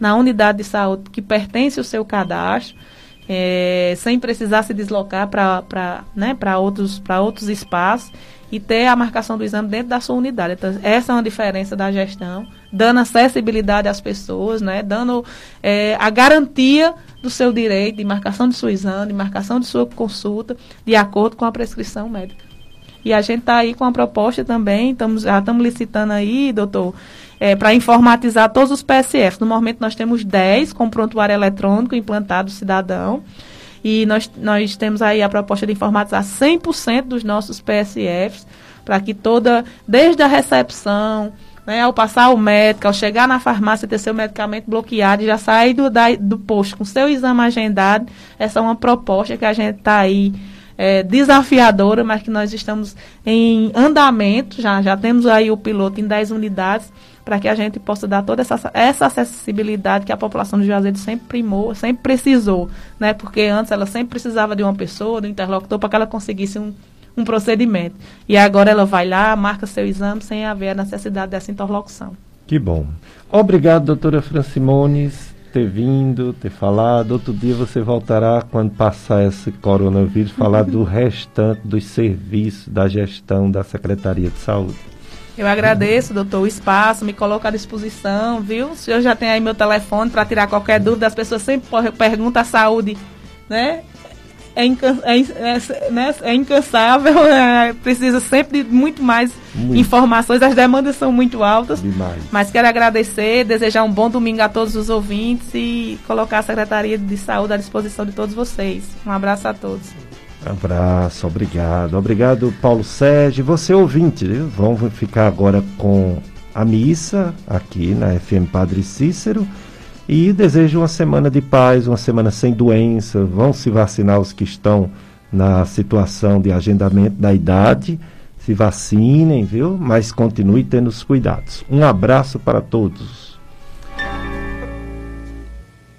Speaker 2: na unidade de saúde que pertence ao seu cadastro, é, sem precisar se deslocar para né, outros, outros espaços e ter a marcação do exame dentro da sua unidade. Então, essa é uma diferença da gestão, dando acessibilidade às pessoas, né, dando é, a garantia do seu direito de marcação de seu exame, de marcação de sua consulta, de acordo com a prescrição médica. E a gente está aí com a proposta também, tamo, já estamos licitando aí, doutor, é, para informatizar todos os PSFs. No momento nós temos 10 com prontuário eletrônico implantado cidadão. E nós, nós temos aí a proposta de informatizar 100% dos nossos PSFs, para que toda, desde a recepção, né, ao passar o médico, ao chegar na farmácia ter seu medicamento bloqueado, já sair do, da, do posto com seu exame agendado, essa é uma proposta que a gente está aí é, desafiadora, mas que nós estamos em andamento, já, já temos aí o piloto em 10 unidades, para que a gente possa dar toda essa, essa acessibilidade que a população de Juazeiro sempre primou, sempre precisou, né? Porque antes ela sempre precisava de uma pessoa, do interlocutor, para que ela conseguisse um, um procedimento. E agora ela vai lá, marca seu exame sem haver a necessidade dessa interlocução.
Speaker 1: Que bom. Obrigado, doutora Francimones, ter vindo, ter falado. Outro dia você voltará, quando passar esse coronavírus, falar do restante dos serviços da gestão da Secretaria de Saúde.
Speaker 2: Eu agradeço, doutor, o espaço, me coloco à disposição, viu? O senhor já tem aí meu telefone para tirar qualquer dúvida. As pessoas sempre perguntam a saúde, né? É, incan é, é, né? é incansável, é, precisa sempre de muito mais muito. informações, as demandas são muito altas. Demais. Mas quero agradecer, desejar um bom domingo a todos os ouvintes e colocar a Secretaria de Saúde à disposição de todos vocês. Um abraço a todos.
Speaker 1: Abraço, obrigado. Obrigado, Paulo Sérgio. Você ouvinte, vamos ficar agora com a missa aqui na FM Padre Cícero. E desejo uma semana de paz, uma semana sem doença. Vão se vacinar os que estão na situação de agendamento da idade. Se vacinem, viu? Mas continue tendo os cuidados. Um abraço para todos.